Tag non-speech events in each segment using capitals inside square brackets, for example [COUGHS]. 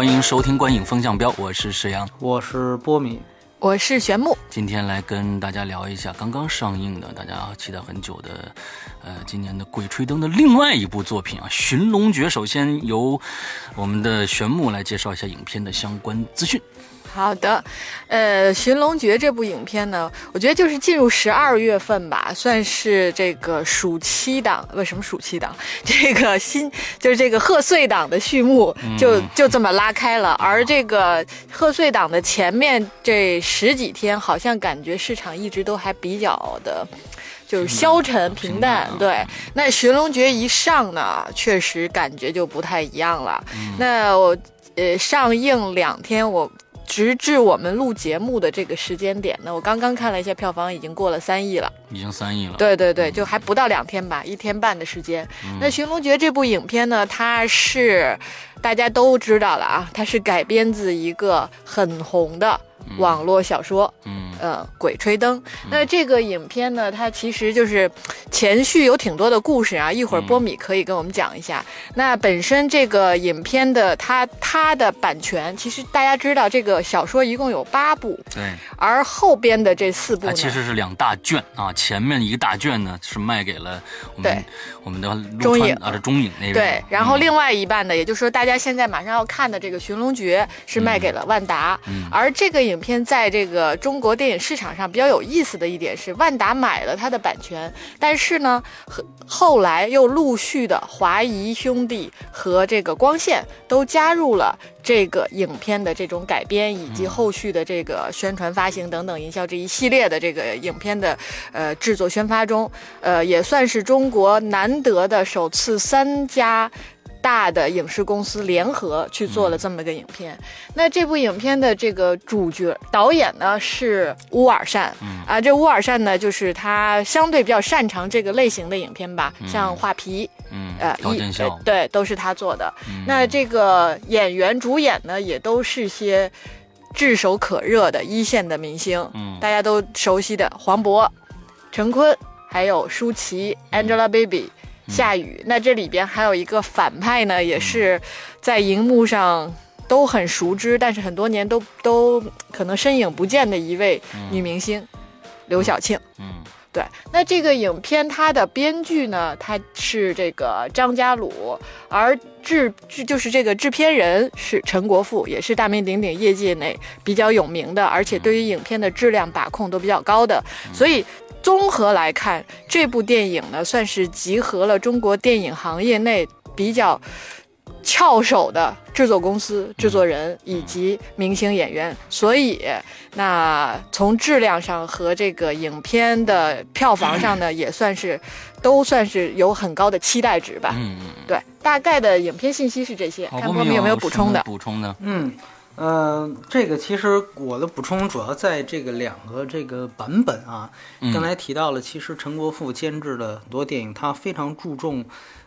欢迎收听《观影风向标》，我是石阳。我是波米，我是玄木，今天来跟大家聊一下刚刚上映的，大家期待很久的，呃，今年的《鬼吹灯》的另外一部作品啊，《寻龙诀》。首先由我们的玄木来介绍一下影片的相关资讯。好的，呃，《寻龙诀》这部影片呢，我觉得就是进入十二月份吧，算是这个暑期档，为什么暑期档？这个新就是这个贺岁档的序幕，就就这么拉开了。而这个贺岁档的前面这十几天，好像感觉市场一直都还比较的。就是消沉平淡，对。那《寻龙诀》一上呢，确实感觉就不太一样了。那我呃上映两天，我直至我们录节目的这个时间点呢，我刚刚看了一下票房，已经过了三亿了。已经三亿了。对对对，就还不到两天吧，一天半的时间。那《寻龙诀》这部影片呢，它是大家都知道了啊，它是改编自一个很红的网络小说。嗯呃，鬼吹灯。那这个影片呢，它其实就是前续有挺多的故事啊。一会儿波米可以跟我们讲一下。那本身这个影片的它它的版权，其实大家知道，这个小说一共有八部，对，而后边的这四部它，其实是两大卷啊，前面一个大卷呢是卖给了我们对我们的中影啊，这中影那边。对，然后嗯另外一半呢，也就是说大家现在马上要看的这个《寻龙诀》是卖给了万达，嗯而这个影片在这个中国电影市场上比较有意思的一点是，万达买了它的版权，但是呢，和后来又陆续的华谊兄弟和这个光线都加入了。这个影片的这种改编，以及后续的这个宣传、发行等等营销这一系列的这个影片的呃制作宣发中，呃，也算是中国难得的首次三家。大的影视公司联合去做了这么个影片。那这部影片的这个主角导演呢是乌尔善，啊，这乌尔善呢就是他相对比较擅长这个类型的影片吧，像《画皮》嗯，呃，一高见笑呃，对，都是他做的。那这个演员主演呢，也都是些炙手可热的一线的明星，嗯。大家都熟悉的黄渤、陈坤，还有舒淇、Angelababy、夏雨。那这里边还有一个反派呢，也是在荧幕上。都很熟知，但是很多年都都可能身影不见的一位女明星，刘晓庆。嗯对，那这个影片它的编剧呢，他是这个张家鲁，而制制就是这个制片人是陈国富，也是大名鼎鼎业界内比较有名的，而且对于影片的质量把控都比较高的，所以。综合来看，这部电影呢，算是集合了中国电影行业内比较翘首的制作公司、制作人以及明星演员，所以那从质量上和这个影片的票房上呢，也算是都算是有很高的期待值吧。嗯嗯。对，大概的影片信息是这些，好，看波米有没有补充的。补充的？嗯，呃，这个其实我的补充主要在这个两个这个版本啊。嗯刚才提到了，其实陈国富监制的很多电影，他非常注重，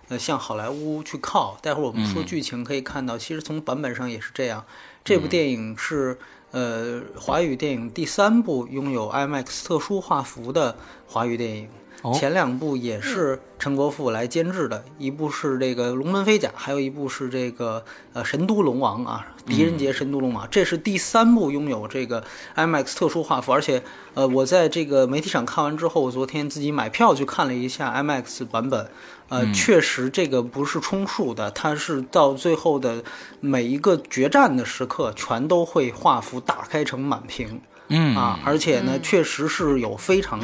呃，向好莱坞去靠。待会儿我们说嗯剧情可以看到，其实从版本上也是这样。这部电影是呃华语电影第三部拥有 IMAX 特殊画幅的华语电影。哦。前两部也是陈国富来监制的，一部是这个《龙门飞甲》，还有一部是这个呃《神都龙王》啊，《狄仁杰神都龙王》，这是第三部拥有这个 IMAX 特殊画幅，而且呃我在这个媒体上看完之后，我昨天自己买票去看了一下 IMAX 版本，呃，确实这个不是充数的，它是到最后的每一个决战的时刻，全都会画幅打开成满屏。嗯。啊，而且呢，确实是有非常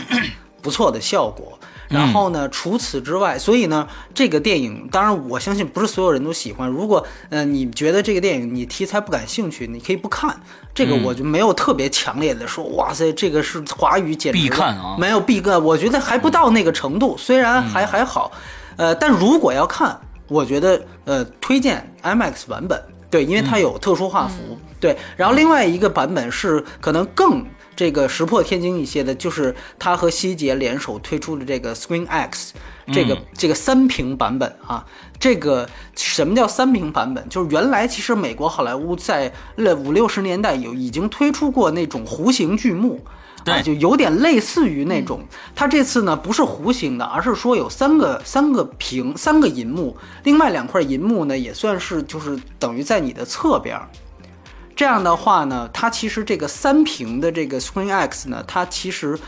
不错的效果。然后呢，除此之外，所以呢，这个电影当然我相信不是所有人都喜欢。如果呃你觉得这个电影你题材不感兴趣，你可以不看。这个我就没有特别强烈的说，哇塞，这个是华语简直必看啊没有必看，我觉得还不到那个程度，虽然还还好。呃，但如果要看，我觉得呃推荐 IMAX 版本，对，因为它有特殊画幅，对。然后另外一个版本是可能更这个石破天惊一些的，就是它和希捷联手推出的这个 Screen X，这个、这个三屏版本啊。这个什么叫三屏版本？就是原来其实美国好莱坞在了五六十年代有已经推出过那种弧形巨幕。啊，就有点类似于那种，它这次呢不是弧形的，而是说有三个三个屏三个银幕，另外两块银幕呢也算是就是等于在你的侧边。这样的话呢，它其实这个三屏的这个 Screen X 呢，它其实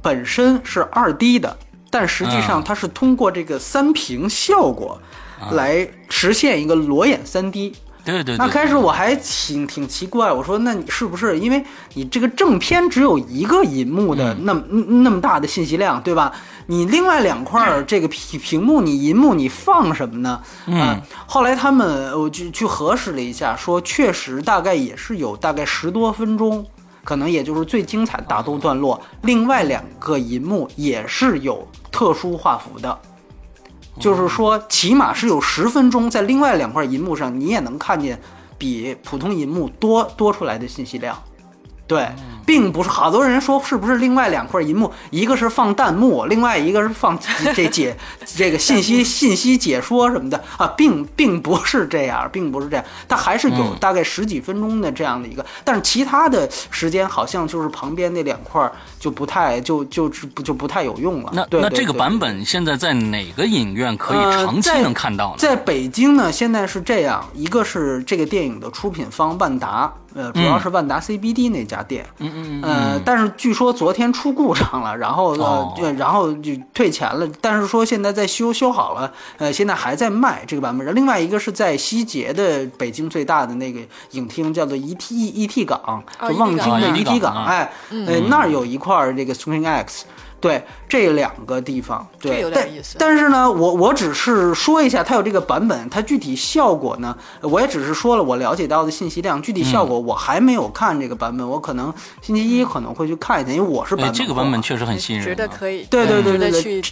本身是二 D 的，但实际上它是通过这个三屏效果来实现一个裸眼三 D。对对，那开始我还挺挺奇怪，我说那你是不是因为你这个正片只有一个银幕的那么那么大的信息量，对吧？你另外两块这个屏屏幕，你银幕你放什么呢？嗯，后来他们我就去核实了一下，说确实大概也是有大概十多分钟，可能也就是最精彩的打斗段落，另外两个银幕也是有特殊画幅的。就是说，起码是有十分钟，在另外两块银幕上，你也能看见比普通银幕多多出来的信息量。对，并不是好多人说是不是另外两块银幕，一个是放弹幕，另外一个是放这 [LAUGHS] 解这个信息信息解说什么的。啊，并并不是这样，并不是这样，它还是有大概十几分钟的这样的一个，但是其他的时间好像就是旁边那两块就不太就就是不就不太有用了。那那这个版本现在在哪个影院可以长期能看到呢？在北京呢，现在是这样，一个是这个电影的出品方万达。呃，主要是万达 CBD 那家店，嗯嗯嗯，呃，但是据说昨天出故障了，然后呃，然后就退钱了，但是说现在在修修好了，呃，现在还在卖这个版本。另外一个是在西捷的北京最大的那个影厅，叫做 ET ET 港，就望京的 ET 港，哎，呃，那儿有一块这个 Screen X。对这两个地方，对，但但是呢，我我只是说一下，它有这个版本，它具体效果呢，我也只是说了我了解到的信息量，具体效果我还没有看这个版本，我可能星期一可能会去看一下，因为我是版本。这个版本确实很吸引人，值得可以，对对对对对，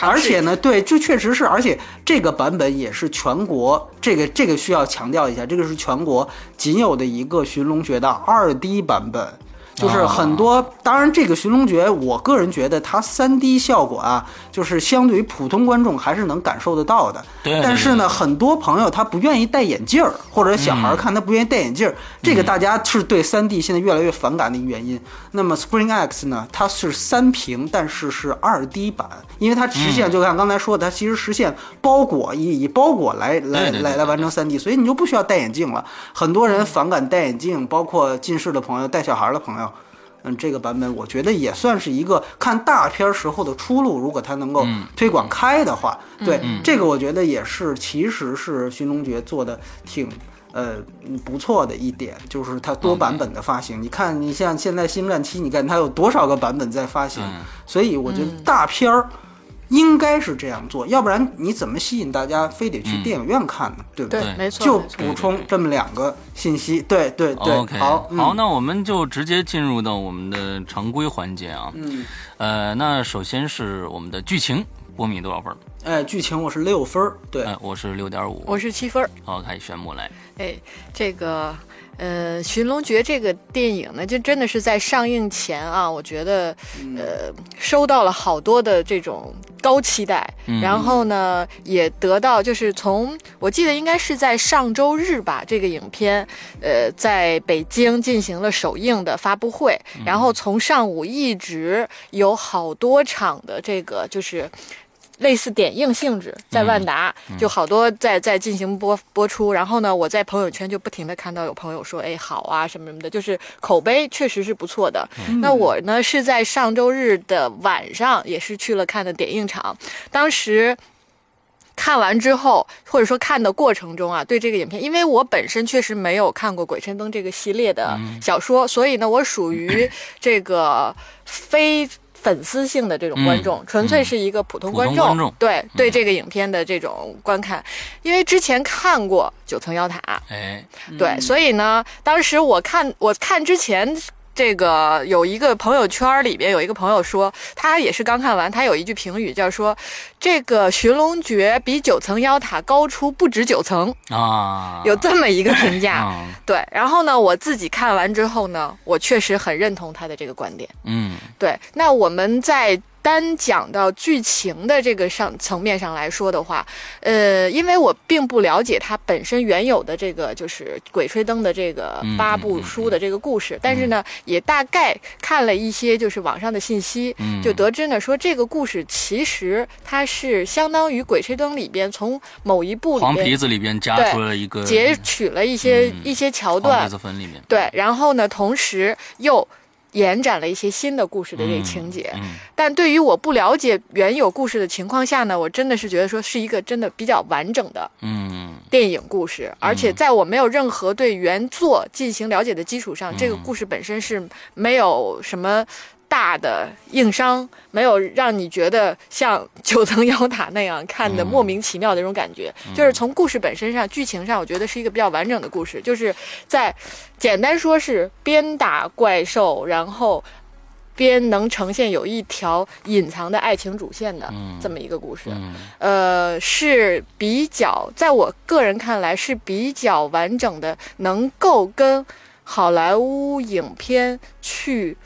而且呢，对，这确实是，而且这个版本也是全国这个这个需要强调一下，这个是全国仅有的一个《寻龙诀》的二 D 版本。就是很多，当然这个《寻龙诀》，我个人觉得它三 D 效果啊，就是相对于普通观众还是能感受得到的。对。但是呢，很多朋友他不愿意戴眼镜儿，或者小孩看他不愿意戴眼镜儿，这个大家是对三 D 现在越来越反感的一个原因。那么 Spring X 呢，它是三屏，但是是二 D 版，因为它实现就像刚才说的，它其实实现包裹以以包裹来来来来完成三 D，所以你就不需要戴眼镜了。很多人反感戴眼镜，包括近视的朋友、带小孩的朋友。嗯，这个版本我觉得也算是一个看大片时候的出路。如果它能够推广开的话，对这个我觉得也是，其实是《寻龙诀》做的挺呃不错的一点，就是它多版本的发行。你看，你像现在《星战七》，你看它有多少个版本在发行，所以我觉得大片儿。应该是这样做，要不然你怎么吸引大家非得去电影院看呢？对不对？没错，就补充这么两个信息。对对对，OK，好，好，那我们就直接进入到我们的常规环节啊。嗯，呃，那首先是我们的剧情，波米多少分？哎，剧情我是六分儿，对，我是六点五，我是七分儿。好，开始宣布来。哎，这个。呃，《寻龙诀》这个电影呢，就真的是在上映前啊，我觉得，呃，收到了好多的这种高期待，然后呢，也得到就是从我记得应该是在上周日吧，这个影片，呃，在北京进行了首映的发布会，然后从上午一直有好多场的这个就是。类似点映性质，在万达就好多在在进行播播出，然后呢，我在朋友圈就不停的看到有朋友说，哎，好啊，什么什么的，就是口碑确实是不错的。那我呢是在上周日的晚上也是去了看的点映场，当时看完之后，或者说看的过程中啊，对这个影片，因为我本身确实没有看过《鬼吹灯》这个系列的小说，所以呢，我属于这个非。粉丝性的这种观众，纯粹是一个普通观众，对对这个影片的这种观看，因为之前看过《九层妖塔》，哎，对，所以呢，当时我看我看之前这个有一个朋友圈里边有一个朋友说，他也是刚看完，他有一句评语叫说，这个寻龙诀比九层妖塔高出不止九层，啊，有这么一个评价。啊，[LAUGHS] 对，然后呢，我自己看完之后呢，我确实很认同他的这个观点。嗯对，那我们在单讲到剧情的这个上层面上来说的话，呃，因为我并不了解它本身原有的这个就是《鬼吹灯》的这个嗯八部书的这个故事，但是呢，也大概看了一些就是网上的信息，嗯，就得知呢说这个故事其实它是相当于《鬼吹灯》里边从某一部里黄皮子里边加出了一个截取了一些、嗯一些桥黄段皮，子坟里面，对，然后呢，同时又延展了一些新的故事的这个情节。嗯但对于我不了解原有故事的情况下呢，我真的是觉得说是一个真的比较完整的嗯电影故事，而且在我没有任何对原作进行了解的基础上，这个故事本身是没有什么。大的硬伤没有让你觉得像九层妖塔那样看的嗯莫名其妙的那种感觉，就是从故事本身上、剧情上，我觉得是一个比较完整的故事。就是在简单说是边打怪兽，然后边能呈现有一条隐藏的爱情主线的嗯这么一个故事。嗯呃，是比较，在我个人看来是比较完整的，能够跟好莱坞影片去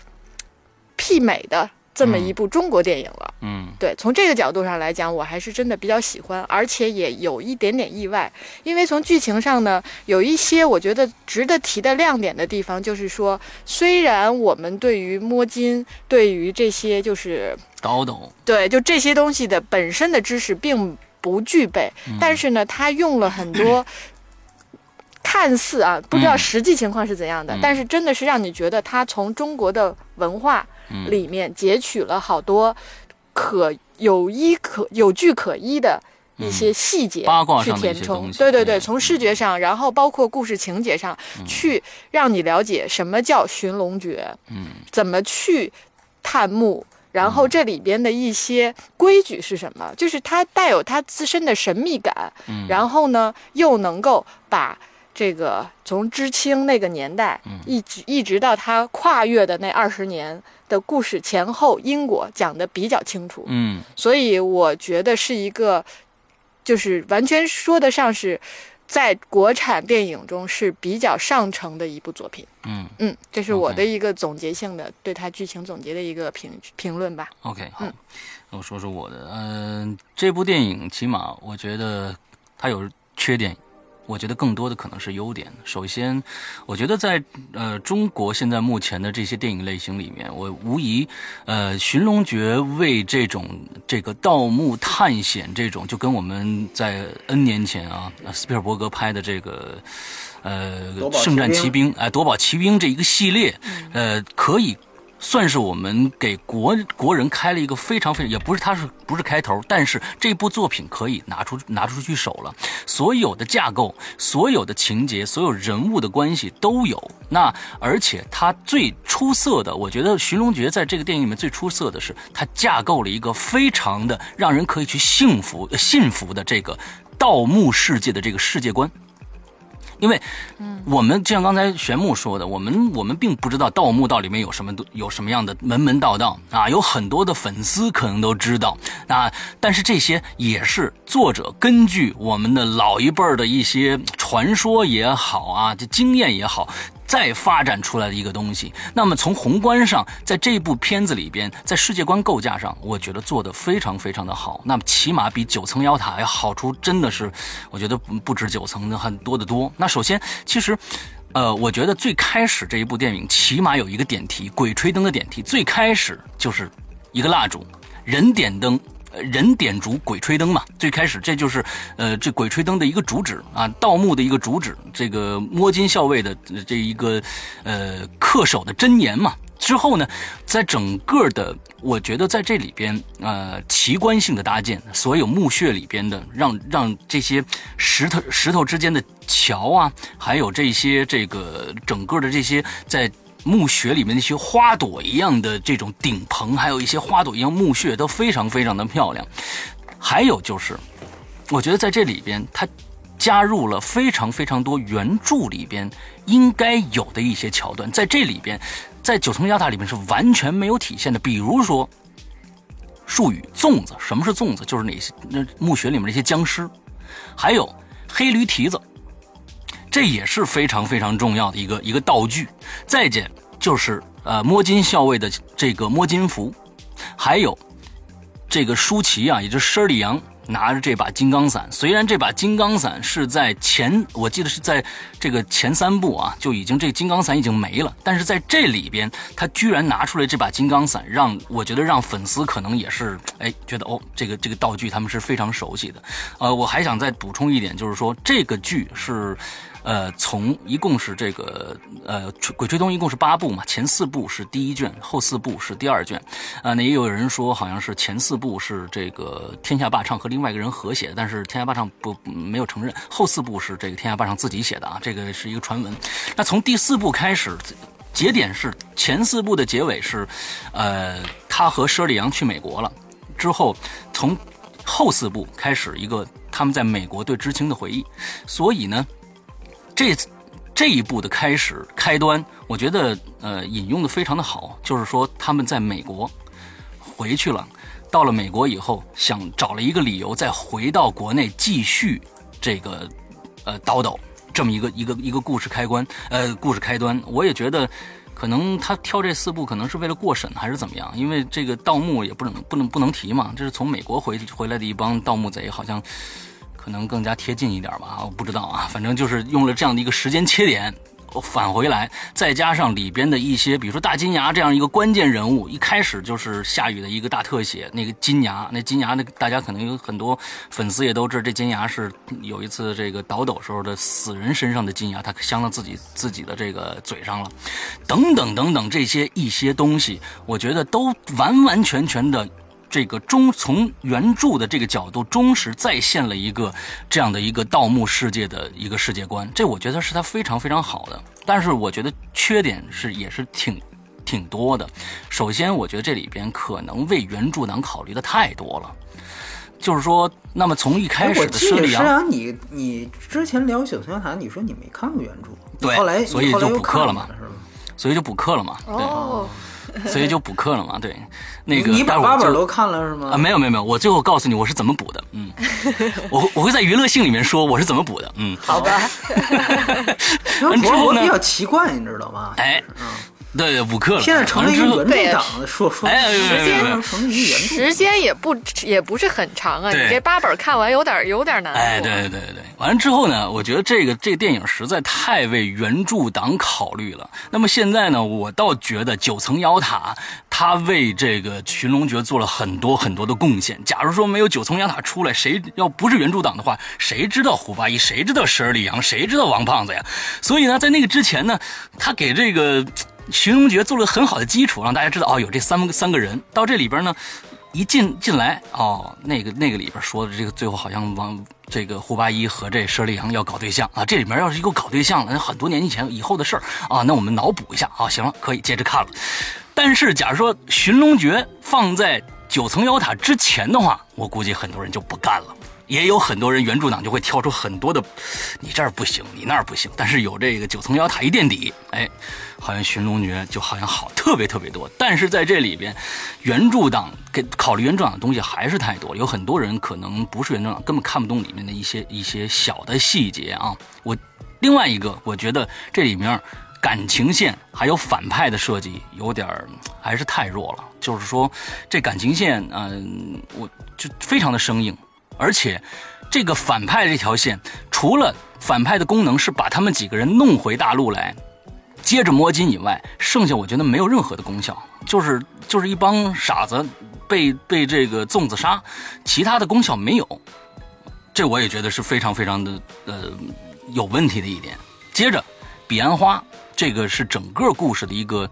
媲美的这么一部中国电影了。嗯。对，从这个角度上来讲，我还是真的比较喜欢，而且也有一点点意外，因为从剧情上呢，有一些我觉得值得提的亮点的地方，就是说，虽然我们对于摸金，对于这些就是搞懂，对，就这些东西的本身的知识并不具备，但是呢，他用了很多 [CLEARS THROAT] 看似啊，不知道嗯。实际情况是怎样的，嗯。但是真的是让你觉得他从中国的文化嗯里面截取了好多可有依可有据可依的。一些细节嗯八卦去填充。对对对，嗯。从视觉上，然后包括故事情节上，去让你了解什么叫寻龙诀，嗯。怎么去探墓，然后这里边的一些规矩是什么，就是它带有它自身的神秘感，嗯。然后呢又能够把这个从知青那个年代嗯一直一直到他跨越的那二十年的故事前后因果讲的比较清楚，嗯所以我觉得是一个，就是完全说得上是。在国产电影中是比较上乘的一部作品，嗯嗯，这是我的一个总结性的对它剧情总结的一个评评论吧。，OK，好嗯，那我说说我的，嗯、这部电影起码我觉得它有缺点。我觉得更多的可能是优点。首先，我觉得在呃中国现在目前的这些电影类型里面，我无疑呃《寻龙诀》为这种这个盗墓探险这种，就跟我们在 N 年前啊，斯皮尔伯格拍的这个呃圣战兵奇兵哎夺宝奇兵这一个系列，呃可以算是我们给国国人开了一个非常非常，也不是它是不是开头，但是这部作品可以拿出拿出去手了，所有的架构、所有的情节、所有人物的关系都有。那而且它最出色的，我觉得《寻龙诀》在这个电影里面最出色的是，它架构了一个非常的让人可以去幸福、信服的这个盗墓世界的这个世界观。因为，我们就像刚才玄牧说的，我们我们并不知道盗墓道里面有什么有什么样的门门道道啊，有很多的粉丝可能都知道啊，但是这些也是作者根据我们的老一辈儿的一些传说也好啊，这经验也好。再发展出来的一个东西，那么从宏观上，在这部片子里边，在世界观构架上，我觉得做的非常非常的好。那么起码比九层妖塔要好出，真的是，我觉得不止九层的很多的多。那首先，其实。呃，我觉得最开始这一部电影起码有一个点题，《鬼吹灯》的点题，最开始就是一个蜡烛，人点灯，人点烛，鬼吹灯嘛。最开始这就是呃这鬼吹灯的一个主旨啊，盗墓的一个主旨，这个摸金校尉的这一个呃恪守的箴言嘛。之后呢，在整个的，我觉得在这里边，呃，奇观性的搭建，所有墓穴里边的，让让这些石头石头之间的桥啊，还有这些这个整个的这些在墓穴里面那些花朵一样的这种顶棚，还有一些花朵一样墓穴，都非常非常的漂亮。还有就是，我觉得在这里边，它加入了非常非常多原著里边应该有的一些桥段，在这里边，在九层妖塔里面是完全没有体现的。比如说术语粽子，什么是粽子？就是那些那墓穴里面那些僵尸，还有黑驴蹄子，这也是非常非常重要的一个一个道具。再见就是呃摸金校尉的这个摸金符，还有这个舒淇啊，也就是施里阳。拿着这把金刚伞，虽然这把金刚伞是在前，我记得是在这个前三部啊，就已经这金刚伞已经没了，但是在这里边，他居然拿出来这把金刚伞，让我觉得让粉丝可能也是哎觉得哦，这个这个道具他们是非常熟悉的。呃，我还想再补充一点，就是说这个剧是。呃，从一共是这个呃《鬼吹灯》一共是八部嘛，前四部是第一卷，后四部是第二卷。啊，那也有人说好像是前四部是这个天下霸唱和另外一个人合写的，但是天下霸唱不没有承认。后四部是这个天下霸唱自己写的啊，这个是一个传闻。那从第四部开始，节点是前四部的结尾是，呃，他和舍里阳去美国了之后，从后四部开始一个他们在美国对知青的回忆，所以呢。这这一步的开始开端，我觉得呃引用的非常的好，就是说他们在美国回去了，到了美国以后，想找了一个理由再回到国内继续这个呃叨叨这么一个一个一个故事开关呃故事开端，我也觉得可能他挑这四部可能是为了过审还是怎么样，因为这个盗墓也不能不能不能提嘛，这是从美国回回来的一帮盗墓贼，好像。可能更加贴近一点吧，我不知道啊，反正就是用了这样的一个时间切点我返回来，再加上里边的一些，比如说大金牙这样一个关键人物，一开始就是下雨的一个大特写，那个金牙，那金牙那大家可能有很多粉丝也都知道，这金牙是有一次这个倒斗时候的死人身上的金牙，他镶到自己自己的这个嘴上了，等等等等这些一些东西，我觉得都完完全全的。这个忠从原著的这个角度忠实再现了一个这样的一个盗墓世界的一个世界观，这我觉得是他非常非常好的。但是我觉得缺点是也是挺挺多的。首先，我觉得这里边可能为原著党考虑的太多了。就是说，那么从一开始的设立啊，你你之前聊《九层妖塔》，你说你没看过原著，对，后来所以就补课了嘛，所以就补课了嘛，哦。[LAUGHS] 所以就补课了嘛，对，那个你把八本都看了是吗？啊，没有没有没有，我最后告诉你我是怎么补的，嗯，[LAUGHS] 我我会在娱乐性里面说我是怎么补的，嗯，好吧。[LAUGHS] 完之后呢？比较奇怪，你知道吗？哎，嗯。对对，补课了。现在成了一个原著党，说说时间时间也不也不是很长啊。你这八本看完有点有点难。哎，对对对对，完了之后呢，我觉得这个这个电影实在太为原著党考虑了。那么现在呢，我倒觉得九层妖塔他为这个寻龙诀做了很多很多的贡献。假如说没有九层妖塔出来，谁要不是原著党的话，谁知道胡八一？谁知道十二里洋？谁知道王胖子呀？所以呢，在那个之前呢，他给这个。寻龙诀做了很好的基础，让大家知道哦，有这三个三个人。到这里边呢，一进进来哦，那个那个里边说的这个最后好像王这个胡八一和这佘立阳要搞对象啊。这里面要是一个搞对象了，那很多年以前以后的事儿啊。那我们脑补一下啊，行了，可以接着看了。但是假如说寻龙诀放在九层妖塔之前的话，我估计很多人就不干了。也有很多人原著党就会挑出很多的，你这儿不行，你那儿不行。但是有这个九层妖塔一垫底，哎，好像寻龙诀就好像好特别特别多。但是在这里边，原著党给考虑原著党的东西还是太多了。有很多人可能不是原著党，根本看不懂里面的一些一些小的细节啊。我另外一个，我觉得这里面感情线还有反派的设计有点还是太弱了。就是说这感情线，嗯，我就非常的生硬。而且，这个反派这条线，除了反派的功能是把他们几个人弄回大陆来，接着摸金以外，剩下我觉得没有任何的功效，就是就是一帮傻子被被这个粽子杀，其他的功效没有。这我也觉得是非常非常的呃有问题的一点。接着，彼岸花这个是整个故事的一个。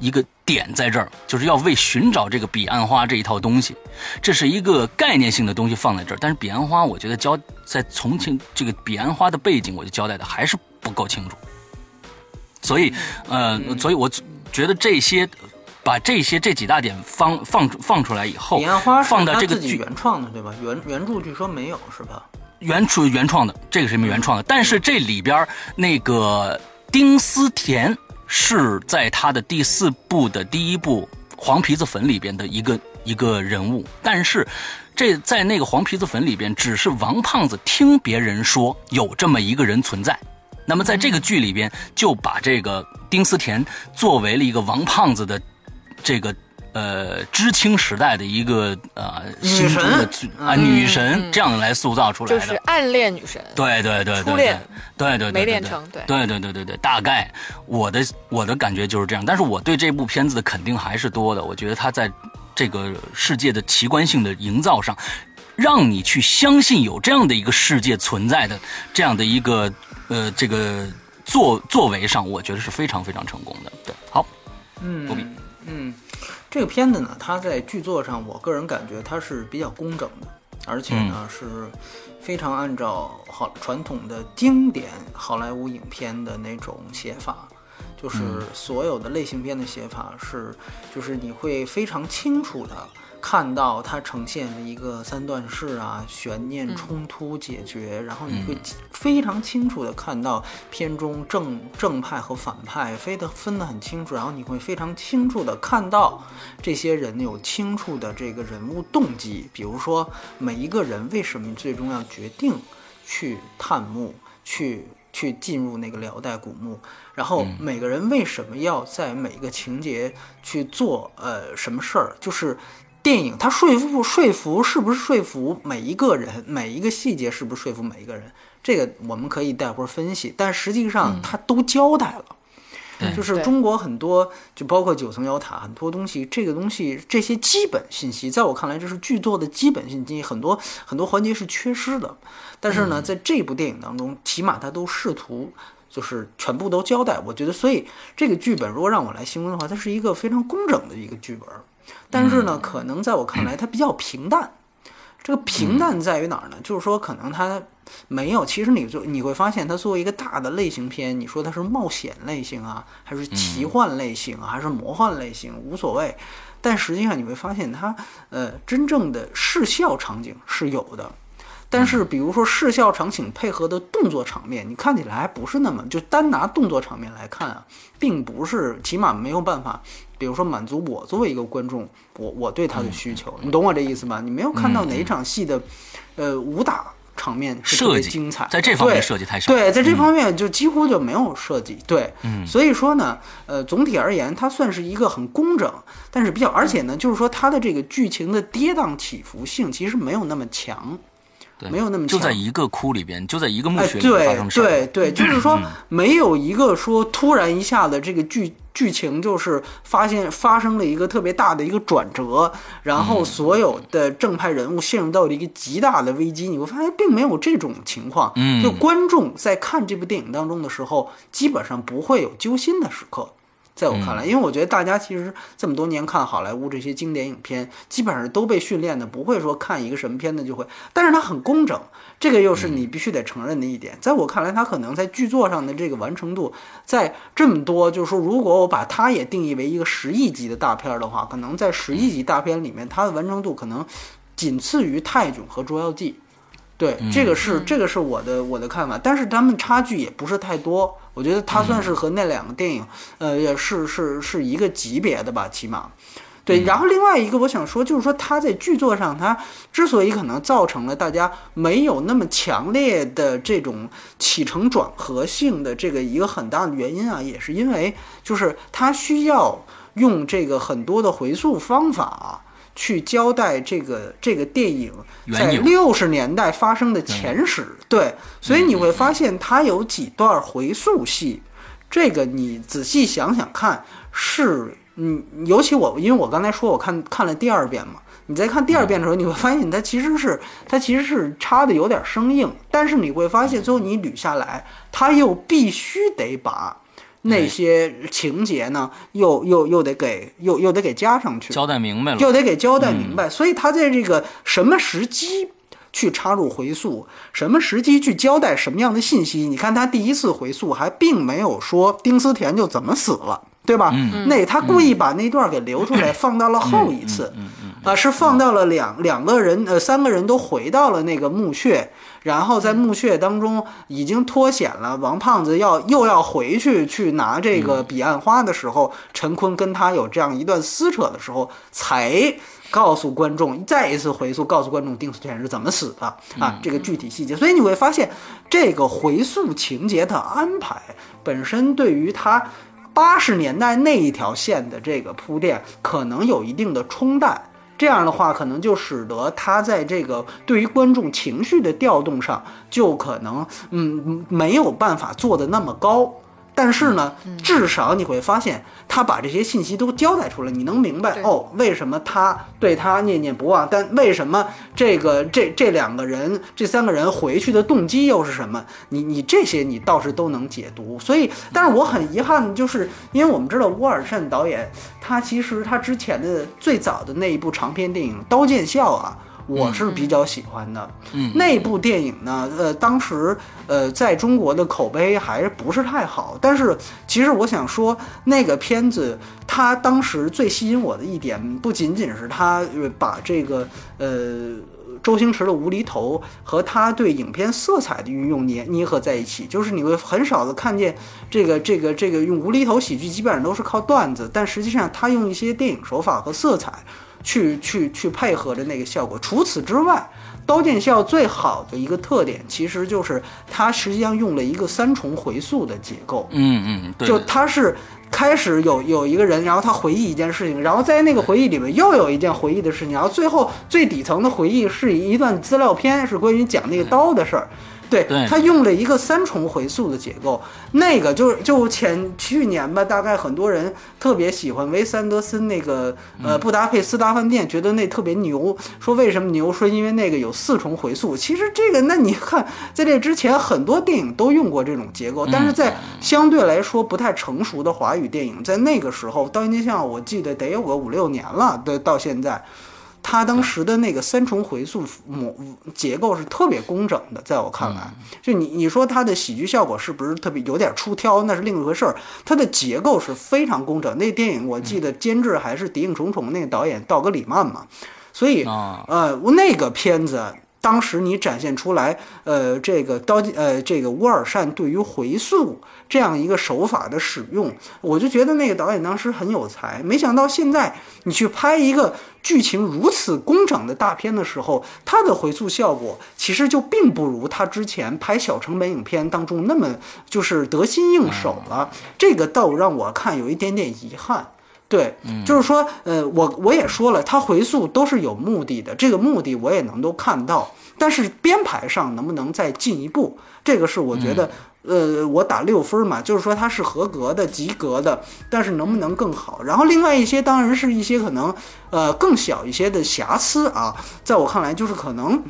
一个点在这儿，就是要为寻找这个彼岸花这一套东西，这是一个概念性的东西放在这儿。但是彼岸花，我觉得交在重庆这个彼岸花的背景，我就交代的还是不够清楚。所以，呃，所以我觉得这些把这些这几大点放放放出来以后，彼岸花放到这个剧原创的对吧？原原著据说没有是吧？原著原创的，这个是原创的。但是这里边那个丁思甜。是在他的第四部的第一部《黄皮子坟》里边的一个一个人物，但是这在那个黄皮子坟里边，只是王胖子听别人说有这么一个人存在。那么在这个剧里边，就把这个丁思甜作为了一个王胖子的这个呃知青时代的一个呃心中的啊女神这样来塑造出来的，就是暗恋女神。对对对对，初恋对对对没恋成，对对对对对对，大概我的我的感觉就是这样。但是我对这部片子的肯定还是多的，我觉得它在这个世界的奇观性的营造上，让你去相信有这样的一个世界存在的这样的一个。呃，这个作作为上，我觉得是非常非常成功的。对，好，嗯，不比，嗯，这个片子呢，它在剧作上，我个人感觉它是比较工整的，而且呢是非常按照好传统的经典好莱坞影片的那种写法，就是所有的类型片的写法是，就是你会非常清楚的。看到它呈现的一个三段式啊，悬念冲突解决，然后你会非常清楚的看到片中正正派和反派非得分得很清楚，然后你会非常清楚的看到这些人有清楚的这个人物动机，比如说每一个人为什么最终要决定去探墓，去去进入那个辽代古墓，然后每个人为什么要在每个情节去做呃什么事儿，就是。电影它说服不说服，是不是说服每一个人？每一个细节是不是说服每一个人？这个我们可以待会儿分析。但实际上它都交代了，就是中国很多，就包括九层妖塔，很多东西，这个东西这些基本信息，在我看来这是剧作的基本信息，很多很多环节是缺失的。但是呢，在这部电影当中，起码他都试图就是全部都交代。我觉得，所以这个剧本如果让我来形容的话，它是一个非常工整的一个剧本。但是呢，可能在我看来，它比较平淡。这个平淡在于哪儿呢？就是说，可能它没有。其实你就你会发现，它作为一个大的类型片，你说它是冒险类型啊，还是奇幻类型啊，还是魔幻类型，无所谓。但实际上你会发现，它呃，真正的视效场景是有的。但是，比如说视效场景配合的动作场面，你看起来还不是那么就单拿动作场面来看啊，并不是，起码没有办法。比如说满足我作为一个观众，我我对他的需求，你懂我这意思吗？你没有看到哪一场戏的，呃，武打场面是特别精彩，在这方面设计太少。对，在这方面就几乎就没有设计。对，所以说呢，呃，总体而言，它算是一个很工整，但是比较，而且呢，就是说它的这个剧情的跌宕起伏性其实没有那么强。没有那么就在一个窟里边，就在一个墓穴里发生事对对对，[CLEARS THROAT] 就是说没有一个说突然一下子这个剧剧情就是发现发生了一个特别大的一个转折，然后所有的正派人物陷入到了一个极大的危机。你会发现并没有这种情况。嗯，就观众在看这部电影当中的时候，基本上不会有揪心的时刻。在我看来，因为我觉得大家其实这么多年看好莱坞这些经典影片，基本上都被训练的不会说看一个什么片子就会，但是它很工整，这个又是你必须得承认的一点。在我看来，它可能在剧作上的这个完成度，在这么多，就是说，如果我把它也定义为一个十亿级的大片的话，可能在十亿级大片里面，它的完成度可能仅次于《泰囧》和《捉妖记》。对，这个是这个是我的我的看法，但是他们差距也不是太多，我觉得它算是和那两个电影，呃，也是是是一个级别的吧，起码。对，然后另外一个我想说，就是说他在剧作上，他之所以可能造成了大家没有那么强烈的这种起承转合性的这个一个很大的原因啊，也是因为就是他需要用这个很多的回溯方法。去交代这个这个电影在六十年代发生的前史，对，所以你会发现它有几段回溯戏，这个你仔细想想看，是，嗯，尤其我因为我刚才说我看看了第二遍嘛，你在看第二遍的时候，你会发现它其实是它其实是插的有点生硬，但是你会发现最后你捋下来，它又必须得把。那些情节呢，又又又得给又又得给加上去，交代明白了，又得给交代明白。所以他在这个什么时机去插入回溯，什么时机去交代什么样的信息？你看他第一次回溯还并没有说丁思甜就怎么死了，对吧？那他故意把那段给留出来，[LAUGHS] 放到了后一次。啊，是放到了两两个人呃三个人都回到了那个墓穴，然后在墓穴当中已经脱险了。王胖子要又要回去去拿这个彼岸花的时候，陈坤跟他有这样一段撕扯的时候，才告诉观众再一次回溯，告诉观众丁思甜是怎么死的啊，这个具体细节。所以你会发现，这个回溯情节的安排本身对于他。八十年代那一条线的这个铺垫，可能有一定的冲淡，这样的话，可能就使得他在这个对于观众情绪的调动上，就可能嗯没有办法做的那么高。但是呢，至少你会发现，他把这些信息都交代出来，你能明白哦，为什么他对他念念不忘？但为什么这个这这两个人、这三个人回去的动机又是什么？你你这些你倒是都能解读。所以，但是我很遗憾，就是因为我们知道沃尔善导演，他其实他之前的最早的那一部长篇电影《刀剑笑》啊。我是比较喜欢的，嗯，那部电影呢，呃，当时呃，在中国的口碑还不是太好。但是其实我想说，那个片子它当时最吸引我的一点，不仅仅是它把这个呃周星驰的无厘头和他对影片色彩的运用捏捏合在一起，就是你会很少的看见这个这个这个用无厘头喜剧基本上都是靠段子，但实际上他用一些电影手法和色彩。去去去配合着那个效果。除此之外，《刀剑笑》最好的一个特点，其实就是它实际上用了一个三重回溯的结构。嗯嗯，对，就它是开始有有一个人，然后他回忆一件事情，然后在那个回忆里面又有一件回忆的事情，然后最后最底层的回忆是一段资料片，是关于讲那个刀的事儿。对他用了一个三重回溯的结构，那个就是就前去年吧，大概很多人特别喜欢维斯安德森那个呃布达佩斯大饭店，觉得那特别牛。说为什么牛？说因为那个有四重回溯。其实这个那你看，在这之前很多电影都用过这种结构，但是在相对来说不太成熟的华语电影，在那个时候，《刀剑笑》我记得得有个五六年了，对，到现在。他当时的那个三重回溯模结构是特别工整的，在我看来，就你你说他的喜剧效果是不是特别有点出挑，那是另一回事儿。它的结构是非常工整。那电影我记得监制还是《谍影重重》那个导演道格里曼嘛，所以呃，那个片子。当时你展现出来，呃，这个刀，呃，这个乌尔善对于回溯这样一个手法的使用，我就觉得那个导演当时很有才。没想到现在你去拍一个剧情如此工整的大片的时候，它的回溯效果其实就并不如他之前拍小成本影片当中那么就是得心应手了。这个倒让我看有一点点遗憾。对，就是说，呃，我我也说了，他回溯都是有目的的，这个目的我也能够看到，但是编排上能不能再进一步，这个是我觉得，呃，我打六分嘛，就是说它是合格的、及格的，但是能不能更好？然后另外一些当然是一些可能，呃，更小一些的瑕疵啊，在我看来就是可能，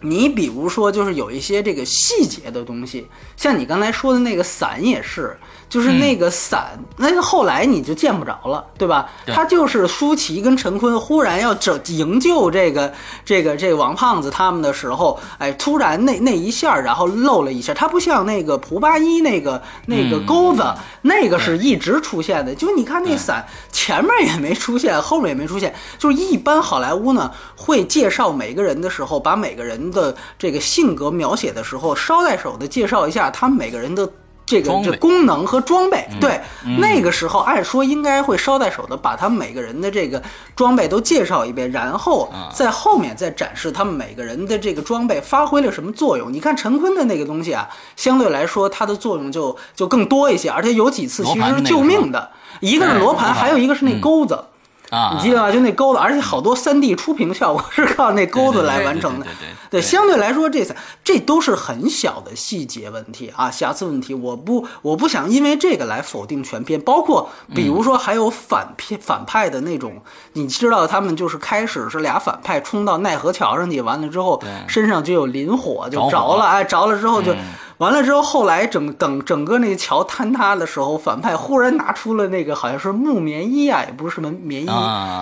你比如说就是有一些这个细节的东西，像你刚才说的那个伞也是。就是那个伞，那个后来你就见不着了，对吧？他就是舒淇跟陈坤忽然要拯营救这个这个这个王胖子他们的时候，哎，突然那那一下，然后露了一下。他不像那个蒲八一那个那个钩子，那个是一直出现的。就你看那伞前面也没出现，后面也没出现。就是一般好莱坞呢会介绍每个人的时候，把每个人的这个性格描写的时候，捎带手的介绍一下他们每个人的。这个这功能和装备，对，那个时候按说应该会捎带手的把他们每个人的这个装备都介绍一遍，然后在后面再展示他们每个人的这个装备发挥了什么作用。你看陈坤的那个东西啊，相对来说它的作用就就更多一些，而且有几次其实是救命的，一个是罗盘，还有一个是那钩子。啊，你记得吧？就那钩子，而且好多三 D 出屏效果是靠那钩子来完成的。对对对，相对来说，这次这都是很小的细节问题啊，瑕疵问题。我不，我不想因为这个来否定全片。包括比如说，还有反片反派的那种，你知道，他们就是开始是俩反派冲到奈何桥上去，完了之后身上就有磷火就着了，哎，着了之后就。完了之后，后来整等整个那个桥坍塌的时候，反派忽然拿出了那个好像是木棉衣啊，也不是什么棉衣，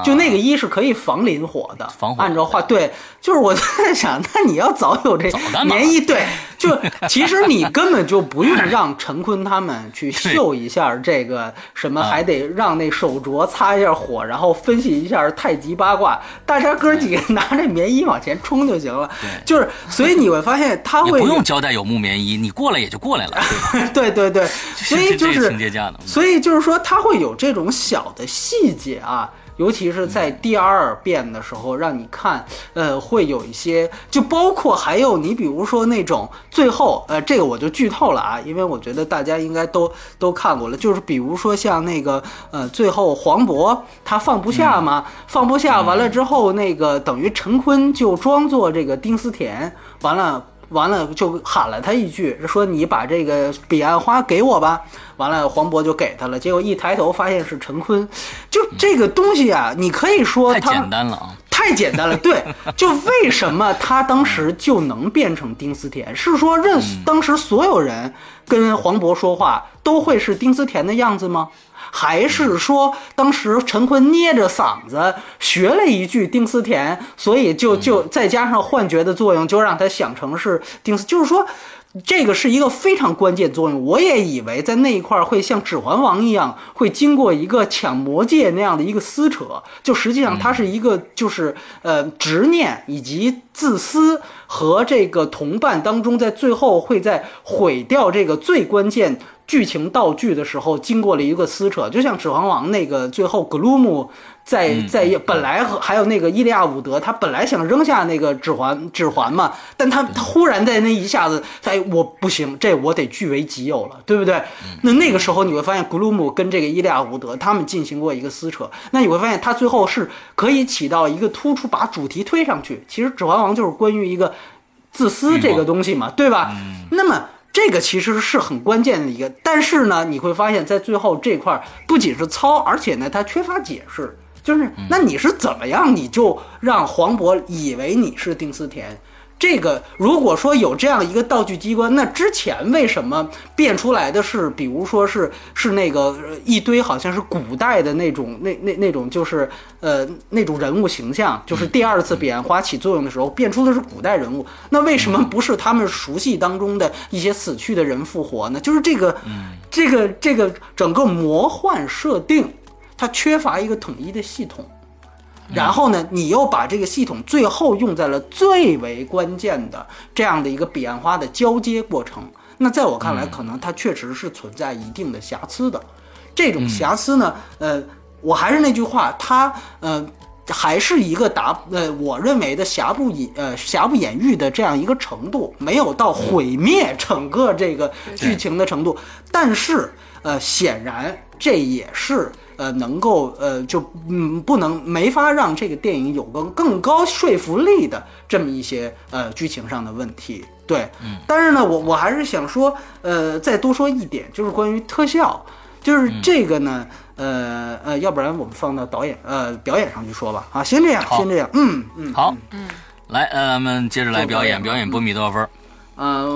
就那个衣是可以防磷火的。防火。按照话，对，就是我在想，那你要早有这棉衣，对，[LAUGHS] 就其实你 [LAUGHS] 根本就不用让陈坤他们去秀一下这个什么，还得让那手镯擦一下火，然后分析一下太极八卦，大家哥几个拿着棉衣往前冲就行了。就是，所以你会发现他会不用交代有木棉衣，你过来也就过来了。[LAUGHS] 对对对，所以就是所以就是说他会有这种小的细节啊。尤其是在第二遍的时候，让你看，呃，会有一些，就包括还有你比如说那种最后，呃，这个我就剧透了啊，因为我觉得大家应该都都看过了，就是比如说像那个，呃，最后黄渤他放不下嘛，放不下，完了之后那个等于陈坤就装作这个丁思甜，完了。完了就喊了他一句，说你把这个彼岸花给我吧。完了，黄渤就给他了。结果一抬头发现是陈坤，就这个东西啊，你可以说太简单了啊，太简单了。[LAUGHS] 对，就为什么他当时就能变成丁思甜？是说认当时所有人跟黄渤说话都会是丁思甜的样子吗？还是说，当时陈坤捏着嗓子学了一句丁思甜，所以就就再加上幻觉的作用，就让他想成是丁思。就是说，这个是一个非常关键作用。我也以为在那一块会像《指环王》一样，会经过一个抢魔戒那样的一个撕扯，就实际上它是一个就是呃执念以及自私和这个同伴当中，在最后会在毁掉这个最关键。剧情道具的时候，经过了一个撕扯，就像《指环王》那个最后，格鲁姆在在本来和还有那个伊利亚伍德，他本来想扔下那个指环指环嘛，但他他忽然在那一下子，哎，我不行，这我得据为己有了，对不对？那那个时候你会发现，格鲁姆跟这个伊利亚伍德他们进行过一个撕扯，那你会发现他最后是可以起到一个突出，把主题推上去。其实《指环王》就是关于一个自私这个东西嘛，对吧？那么。这个其实是很关键的一个，但是呢，你会发现在最后这块不仅是糙，而且呢，它缺乏解释。就是那你是怎么样，你就让黄渤以为你是丁思甜？这个如果说有这样一个道具机关，那之前为什么变出来的是，比如说是是那个一堆好像是古代的那种那那那种就是呃那种人物形象，就是第二次彼岸花起作用的时候变出的是古代人物，那为什么不是他们熟悉当中的一些死去的人复活呢？就是这个这个这个整个魔幻设定，它缺乏一个统一的系统。然后呢，你又把这个系统最后用在了最为关键的这样的一个彼岸花的交接过程。那在我看来，可能它确实是存在一定的瑕疵的。这种瑕疵呢，呃，我还是那句话，它呃还是一个达呃我认为的瑕不掩呃瑕不掩瑜的这样一个程度，没有到毁灭整个这个剧情的程度。但是呃，显然这也是。呃，能够呃，就嗯，不能没法让这个电影有个更高说服力的这么一些呃剧情上的问题，对，嗯，但是呢，我我还是想说，呃，再多说一点，就是关于特效，就是这个呢，呃呃，要不然我们放到导演呃表演上去说吧，啊，先这样，先这样，嗯嗯，好，嗯，来，呃，咱们接着来表演，表演波米多少分？嗯，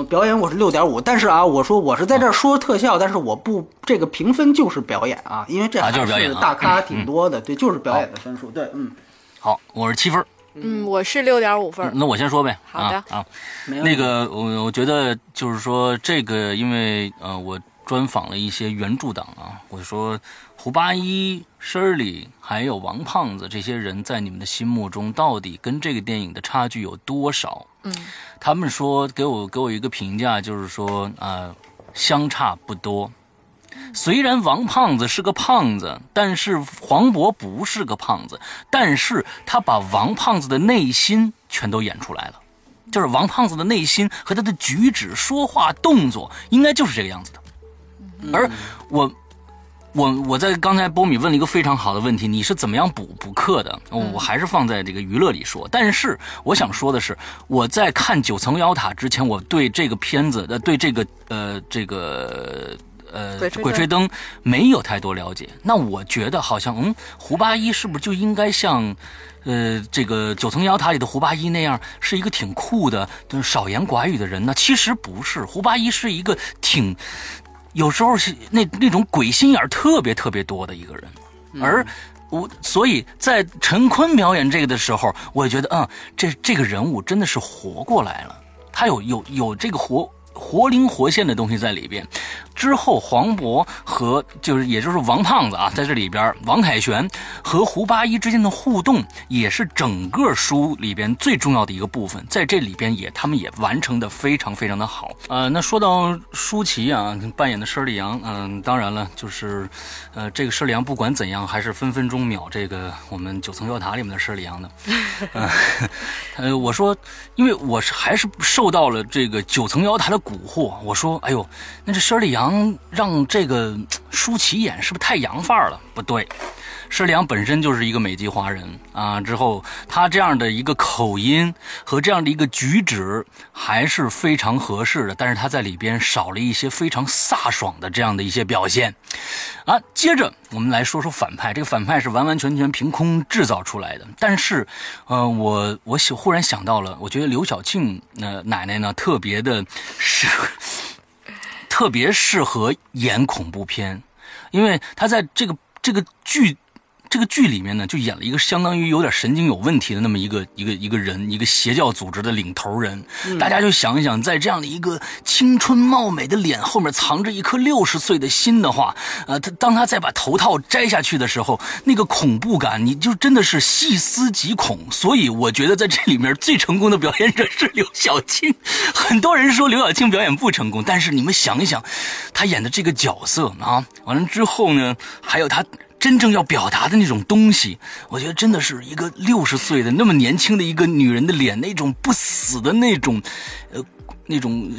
表演我是六点五，但是啊，我说我是在这儿说特效，但是我不这个评分就是表演啊，因为这还是大咖挺多的，对，就是表演的分数，对，嗯，好，我是七分，嗯，我是六点五分，那我先说呗，好的。啊，那个我我觉得就是说这个，因为呃我专访了一些原著党啊，我说胡八一、申里还有王胖子这些人在你们的心目中到底跟这个电影的差距有多少？嗯。他们说给我给我一个评价，就是说啊，相差不多。虽然王胖子是个胖子，但是黄渤不是个胖子，但是他把王胖子的内心全都演出来了，就是王胖子的内心和他的举止、说话、动作，应该就是这个样子的。而我。我我在刚才波米问了一个非常好的问题，你是怎么样补补课的？我还是放在这个娱乐里说。但是我想说的是，我在看《九层妖塔》之前，我对这个片子的对这个呃这个呃《鬼吹灯》没有太多了解。那我觉得好像嗯，胡八一是不是就应该像呃这个《九层妖塔》里的胡八一那样，是一个挺酷的、少言寡语的人呢？其实不是，胡八一是一个挺。有时候是那那种鬼心眼特别特别多的一个人，而我所以在陈坤表演这个的时候，我觉得嗯，这这个人物真的是活过来了。他有有有这个活活灵活现的东西在里边。之后，黄渤和就是也就是王胖子啊，在这里边，王凯旋和胡八一之间的互动，也是整个书里边最重要的一个部分，在这里边也他们也完成的非常非常的好。呃，那说到舒淇啊，扮演的佘丽阳，嗯，当然了，就是呃，这个佘丽阳不管怎样，还是分分钟秒这个我们九层妖塔里面的佘丽阳的。[LAUGHS] 呃，我说，因为我是还是受到了这个九层妖塔的蛊惑，我说，哎呦，那这佘丽阳。让这个 [TSK] 舒淇演是不是太洋范儿了？不对，施良本身就是一个美籍华人啊。之后他这样的一个口音和这样的一个举止还是非常合适的，但是他在里边少了一些非常飒爽的这样的一些表现啊。接着我们来说说反派，这个反派是完完全全凭空制造出来的。但是，呃，我我忽然想到了，我觉得刘晓庆呃奶奶呢特别的是。特别适合演恐怖片，因为他在这个这个剧。这个剧里面呢，就演了一个相当于有点神经有问题的那么一个一个一个人，一个邪教组织的领头人。大家就想一想，在这样的一个青春貌美的脸后面藏着一颗六十岁的心的话，呃，他当他再把头套摘下去的时候，那个恐怖感，你就真的是细思极恐。所以我觉得在这里面最成功的表演者是刘晓庆。很多人说刘晓庆表演不成功，但是你们想一想，他演的这个角色啊，完了之后呢，还有他。真正要表达的那种东西，我觉得真的是一个六十岁的那么年轻的一个女人的脸，那种不死的那种，呃，那种。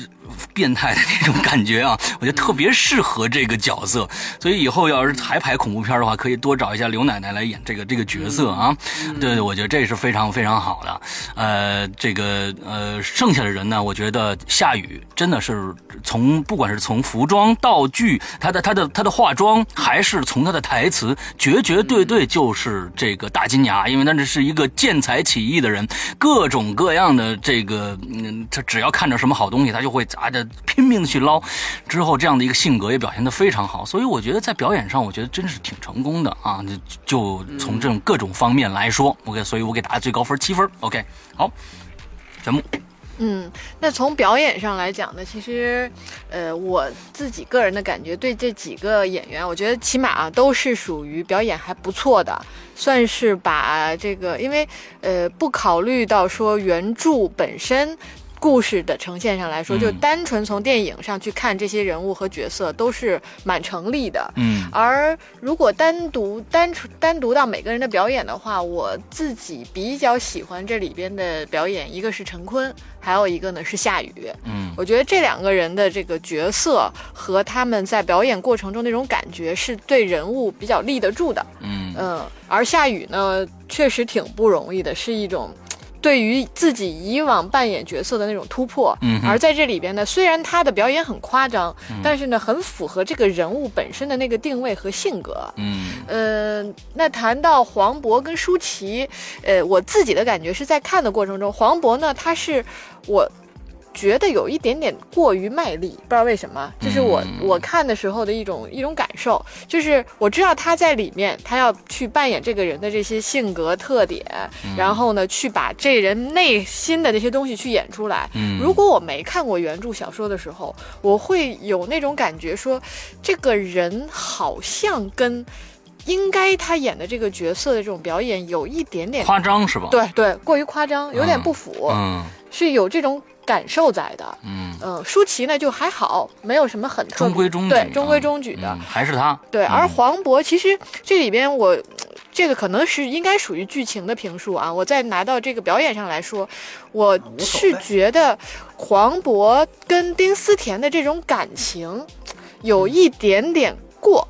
变态的那种感觉啊，[LAUGHS] 我觉得特别适合这个角色，所以以后要是还拍恐怖片的话，可以多找一下刘奶奶来演这个这个角色啊。对，我觉得这是非常非常好的。呃，这个呃，剩下的人呢，我觉得夏雨真的是从不管是从服装、道具，他的他的他的化妆，还是从他的台词，绝绝对对就是这个大金牙，因为那这是一个见财起意的人，各种各样的这个，嗯，他只要看着什么好东西，他就会。啊，这拼命的去捞，之后这样的一个性格也表现得非常好，所以我觉得在表演上，我觉得真是挺成功的啊！就就从这种各种方面来说，OK，所以我给大家最高分七分，OK，好，全部。嗯，那从表演上来讲呢，其实，呃，我自己个人的感觉，对这几个演员，我觉得起码啊都是属于表演还不错的，算是把这个，因为呃，不考虑到说原著本身。故事的呈现上来说，就单纯从电影上去看这些人物和角色都是蛮成立的。嗯，而如果单独单纯单独到每个人的表演的话，我自己比较喜欢这里边的表演，一个是陈坤，还有一个呢是夏雨。嗯，我觉得这两个人的这个角色和他们在表演过程中那种感觉，是对人物比较立得住的。嗯嗯，而夏雨呢，确实挺不容易的，是一种。对于自己以往扮演角色的那种突破，嗯，而在这里边呢，虽然他的表演很夸张，嗯。但是呢，很符合这个人物本身的那个定位和性格，嗯，呃，那谈到黄渤跟舒淇，呃，我自己的感觉是在看的过程中，黄渤呢，他是我。觉得有一点点过于卖力，不知道为什么，这是我我看的时候的一种一种感受。就是我知道他在里面，他要去扮演这个人的这些性格特点，然后呢，去把这人内心的这些东西去演出来。如果我没看过原著小说的时候，我会有那种感觉，说这个人好像跟应该他演的这个角色的这种表演有一点点夸张，是吧？对对，过于夸张，有点不符。嗯，是有这种。感受在的，嗯嗯，舒淇呢就还好，没有什么很中规中矩，对中规中矩的，还是他。对，而黄渤其实这里边我，这个可能是应该属于剧情的评述啊。我再拿到这个表演上来说，我是觉得黄渤跟丁思甜的这种感情有一点点过，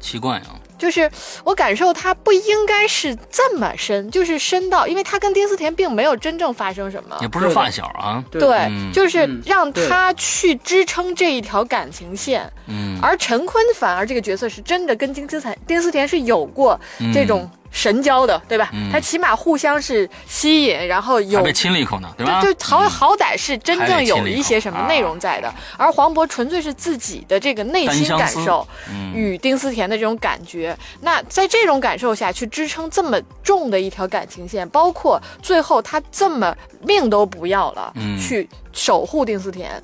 奇怪啊。就是我感受他不应该是这么深，就是深到，因为他跟丁思甜并没有真正发生什么，也不是发小啊。对，就是让他去支撑这一条感情线。嗯，而陈坤反而这个角色是真的跟丁思甜丁思甜是有过这种神交的，对吧？他起码互相是吸引，然后有还被亲了一口呢，对吧？对，好好歹是真正有了一些什么内容在的，而黄渤纯粹是自己的这个内心感受嗯与丁思甜的这种感觉。那在这种感受下去支撑这么重的一条感情线，包括最后他这么命都不要了，嗯去守护丁思甜。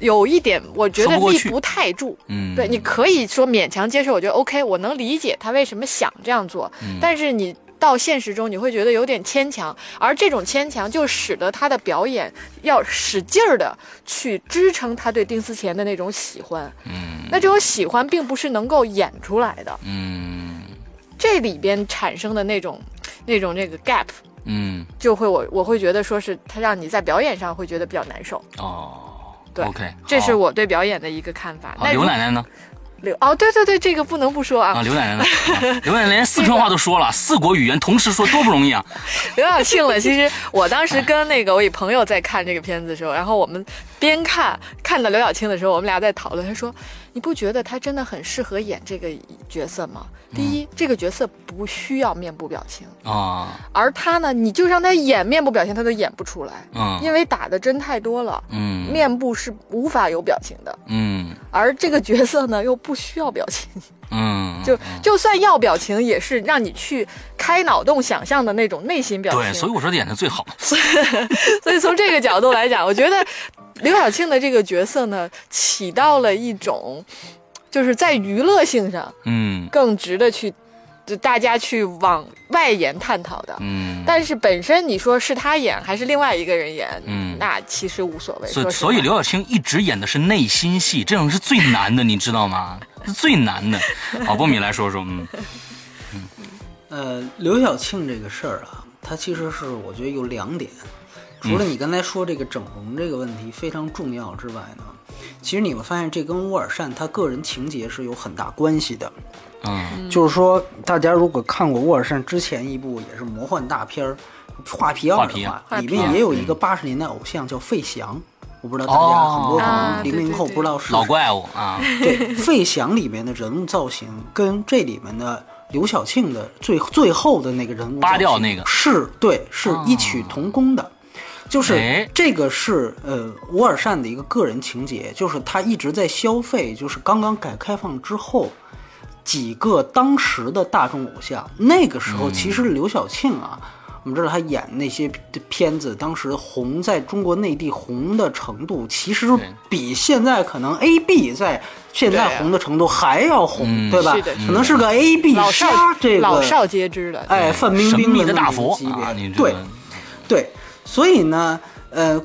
有一点，我觉得立不太住。嗯，对，你可以说勉强接受，我觉得 OK，我能理解他为什么想这样做，嗯。但是你到现实中你会觉得有点牵强，而这种牵强就使得他的表演要使劲儿的去支撑他对丁思甜的那种喜欢，嗯。那这种喜欢并不是能够演出来的，嗯。这里边产生的那种那种那个 gap。嗯。就会我我会觉得说是他让你在表演上会觉得比较难受，哦，对 OK，这是我对表演的一个看法。好那刘奶奶呢？刘哦，对对对，这个不能不说啊，啊，刘奶奶 [LAUGHS] 刘奶奶连四川话都说了，四国语言同时说多不容易啊！[LAUGHS] 刘晓庆了。其实我当时跟那个我一朋友在看这个片子的时候，然后我们边看看到刘晓庆的时候，我们俩在讨论，他说：“你不觉得他真的很适合演这个角色吗？第一，这个角色不需要面部表情，啊，而他呢，你就让他演面部表情，他都演不出来，嗯因为打的针太多了，嗯面部是无法有表情的。嗯而这个角色呢，又不需要表情，嗯，就就算要表情，也是让你去开脑洞想象的那种内心表情。对，所以我说他演的最好。[LAUGHS] 所以从这个角度来讲，我觉得刘晓庆的这个角色呢，起到了一种，就是在娱乐性上嗯更值得去，就大家去往外延探讨的。嗯，但是本身你说是他演还是另外一个人演，嗯那其实无所谓。所所以刘晓庆一直演的是内心戏，这种是最难的，你知道吗？是最难的。好，波米来说说，嗯呃，刘晓庆这个事儿啊，它其实是我觉得有两点，除了你刚才说这个整容这个问题非常重要之外呢，其实你会发现这跟沃尔善他个人情节是有很大关系的。嗯。就是说，大家如果看过沃尔善之前一部也是魔幻大片儿《画皮二》的话，里面也有一个八十年代偶像叫费翔，我不知道大家哦很多可啊能零零后不知道是。谁老怪物啊，对，费翔里面的人物造型跟这里面的刘晓庆的最最后的那个人物扒掉那个。是对，是异曲同工的。就是哎。这个是呃沃尔善的一个个人情节，就是他一直在消费，就是刚刚改革开放之后几个当时的大众偶像。那个时候其实刘晓庆啊，我们知道他演那些片子，当时红在中国内地红的程度，其实比现在可能 A B 在现在红的程度还要红，嗯对吧？可能是个 A B 老少杀这个老少皆知的。哎范冰冰秘的大佛级别，啊，对对，所以呢，呃，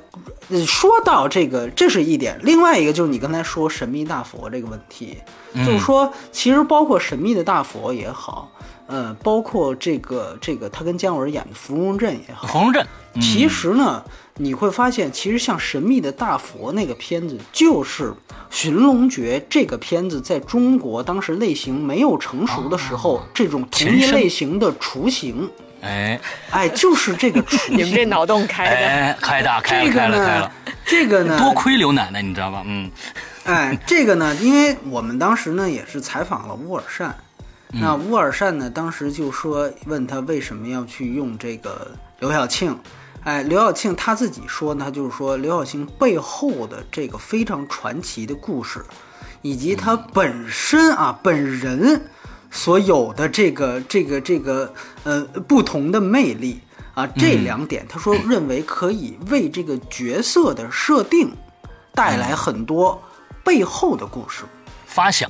说到这个，这是一点。另外一个就是你刚才说神秘大佛这个问题，就是说，其实包括神秘的大佛也好，呃，包括这个这个他跟姜文演的《芙蓉镇》也好，芙蓉镇，嗯其实呢，你会发现，其实像《神秘的大佛》那个片子，就是《寻龙诀》这个片子在中国当时类型没有成熟的时候，这种同一类型的雏形，哎。哎，就是这个。你们这脑洞开的，哎，开大开了这个呢开了开了，，这个呢，多亏刘奶奶，你知道吧？嗯。[LAUGHS] 哎，这个呢，因为我们当时呢也是采访了乌尔善，那乌尔善呢当时就说问他为什么要去用这个刘晓庆，哎，刘晓庆他自己说呢，就是说刘晓庆背后的这个非常传奇的故事，以及他本身啊本人所有的这个这个这个呃不同的魅力啊，这两点他说认为可以为这个角色的设定带来很多背后的故事。发想，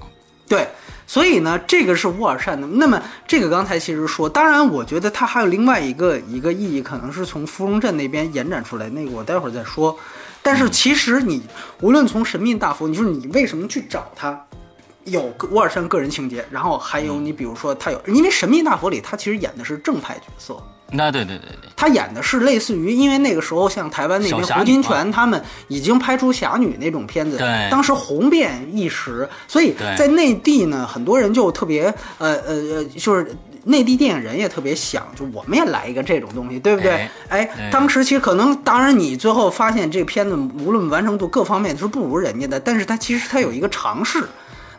对，所以呢，这个是沃尔善的。那么这个刚才其实说，当然我觉得它还有另外一个一个意义，可能是从芙蓉镇那边延展出来，那个我待会儿再说。但是其实你无论从神秘大佛，你说你为什么去找他？有个乌尔善个人情节，然后还有你比如说他有，因为神秘大佛里他其实演的是正派角色，那对对对对，他演的是类似于，因为那个时候像台湾那边胡金铨他们已经拍出侠女那种片子，对当时红遍一时，所以在内地呢，很多人就特别呃呃呃，就是。内地电影人也特别想，就我们也来一个这种东西，对不对？哎哎，当时其实可能，当然你最后发现这个片子无论完成度各方面都是不如人家的，但是他其实他有一个尝试，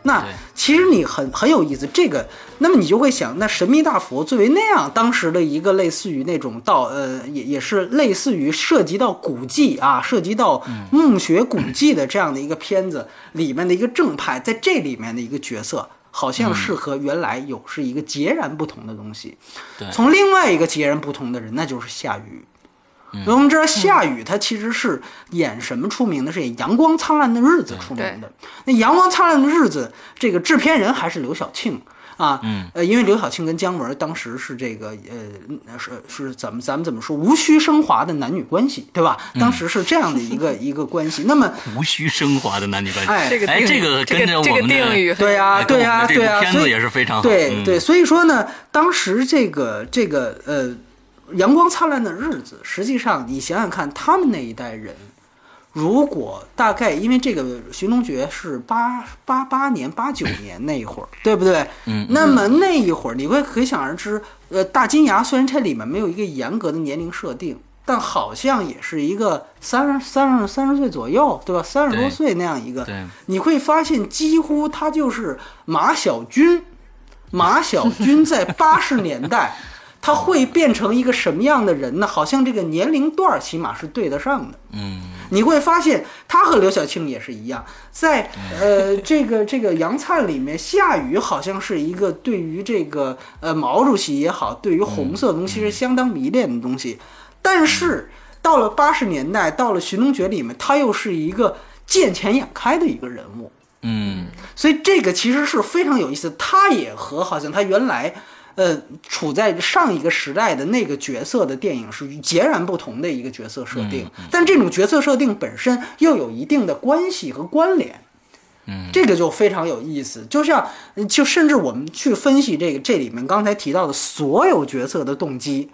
那其实你很很有意思，这个，那么你就会想，那神秘大佛作为那样当时的一个类似于那种道，呃，也也是类似于涉及到古迹啊，涉及到墓穴古迹的这样的一个片子里面的一个正派，在这里面的一个角色。好像是和原来有是一个截然不同的东西，对。从另外一个截然不同的人，那就是夏雨。我们知道夏雨他其实是演什么出名的？是演《阳光灿烂的日子》出名的。那《阳光灿烂的日子》这个制片人还是刘晓庆啊，嗯，呃，因为刘晓庆跟姜文当时是这个呃是是怎么咱们怎么说无需升华的男女关系，对吧？当时是这样的一个一个关系。那么 [LAUGHS] 无需升华的男女关系。哎这个哎，这个这跟着这个我们的定语对呀、哎对呀、对呀、这部片所以子也是非常对对，所以说呢，当时这个这个呃，阳光灿烂的日子，实际上你想想看，他们那一代人，如果大概因为这个《寻龙诀》是八八八年、八九年那一会儿，对不对？嗯那么那一会儿，你会可想而知，呃，大金牙虽然这里面没有一个严格的年龄设定。但好像也是一个三十三十三十岁左右，对吧？三十多岁那样一个，你会发现几乎他就是马小军。马小军在八十年代，他会变成一个什么样的人呢？好像这个年龄段起码是对得上的。嗯，你会发现他和刘晓庆也是一样，在呃这个这个杨灿里面，夏雨好像是一个对于这个呃毛主席也好，对于红色的东西是相当迷恋的东西，但是到了八十年代，到了《寻龙诀》里面，他又是一个见钱眼开的一个人物。嗯，所以这个其实是非常有意思，他也和好像他原来，呃，处在上一个时代的那个角色的电影是截然不同的一个角色设定，但这种角色设定本身又有一定的关系和关联。嗯，这个就非常有意思，就像就甚至我们去分析这个这里面刚才提到的所有角色的动机，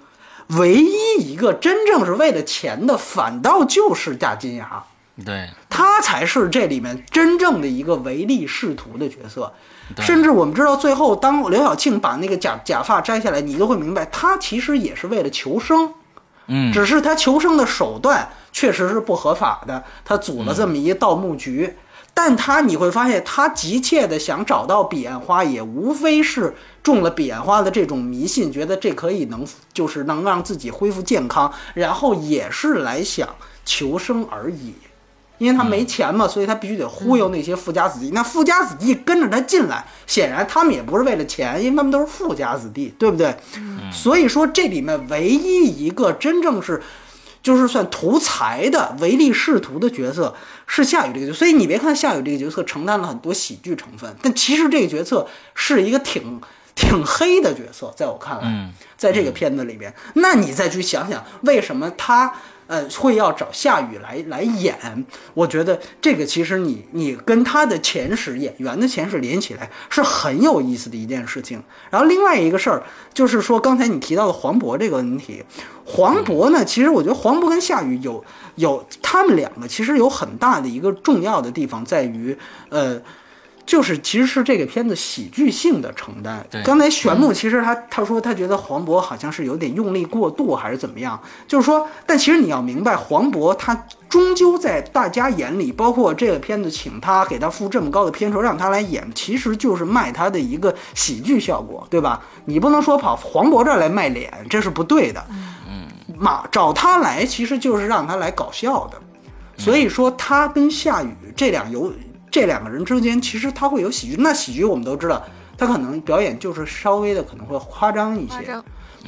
唯一一个真正是为了钱的，反倒就是大金牙。对，他才是这里面真正的一个唯利是图的角色。对甚至我们知道，最后当刘晓庆把那个假假发摘下来，你就会明白，他其实也是为了求生，嗯，只是他求生的手段确实是不合法的，他组了这么一个盗墓局。但他你会发现，他急切的想找到彼岸花，也无非是中了彼岸花的这种迷信，觉得这可以能就是能让自己恢复健康，然后也是来想求生而已。因为他没钱嘛，所以他必须得忽悠那些富家子弟。那富家子弟跟着他进来，显然他们也不是为了钱，因为他们都是富家子弟，对不对？所以说这里面唯一一个真正是，就是算图财的唯利是图的角色是夏雨这个角色。所以你别看夏雨这个角色承担了很多喜剧成分，但其实这个角色是一个挺挺黑的角色，在我看来，嗯在这个片子里边，那你再去想想为什么他。呃，会要找夏雨来来演，我觉得这个其实你你跟他的前史演员的前史连起来是很有意思的一件事情。然后另外一个事儿就是说，刚才你提到的黄渤这个问题，黄渤呢，其实我觉得黄渤跟夏雨有有他们两个其实有很大的一个重要的地方在于，呃。就是其实是这个片子喜剧性的承担对。刚才玄牧其实他他说他觉得黄渤好像是有点用力过度还是怎么样，就是说，但其实你要明白，黄渤他终究在大家眼里，包括这个片子请他给他付这么高的片酬让他来演，其实就是卖他的一个喜剧效果，对吧？你不能说跑黄渤这儿来卖脸，这是不对的。嗯，马找他来其实就是让他来搞笑的，所以说他跟夏雨这两有。这两个人之间其实他会有喜剧，那喜剧我们都知道，他可能表演就是稍微的可能会夸张一些。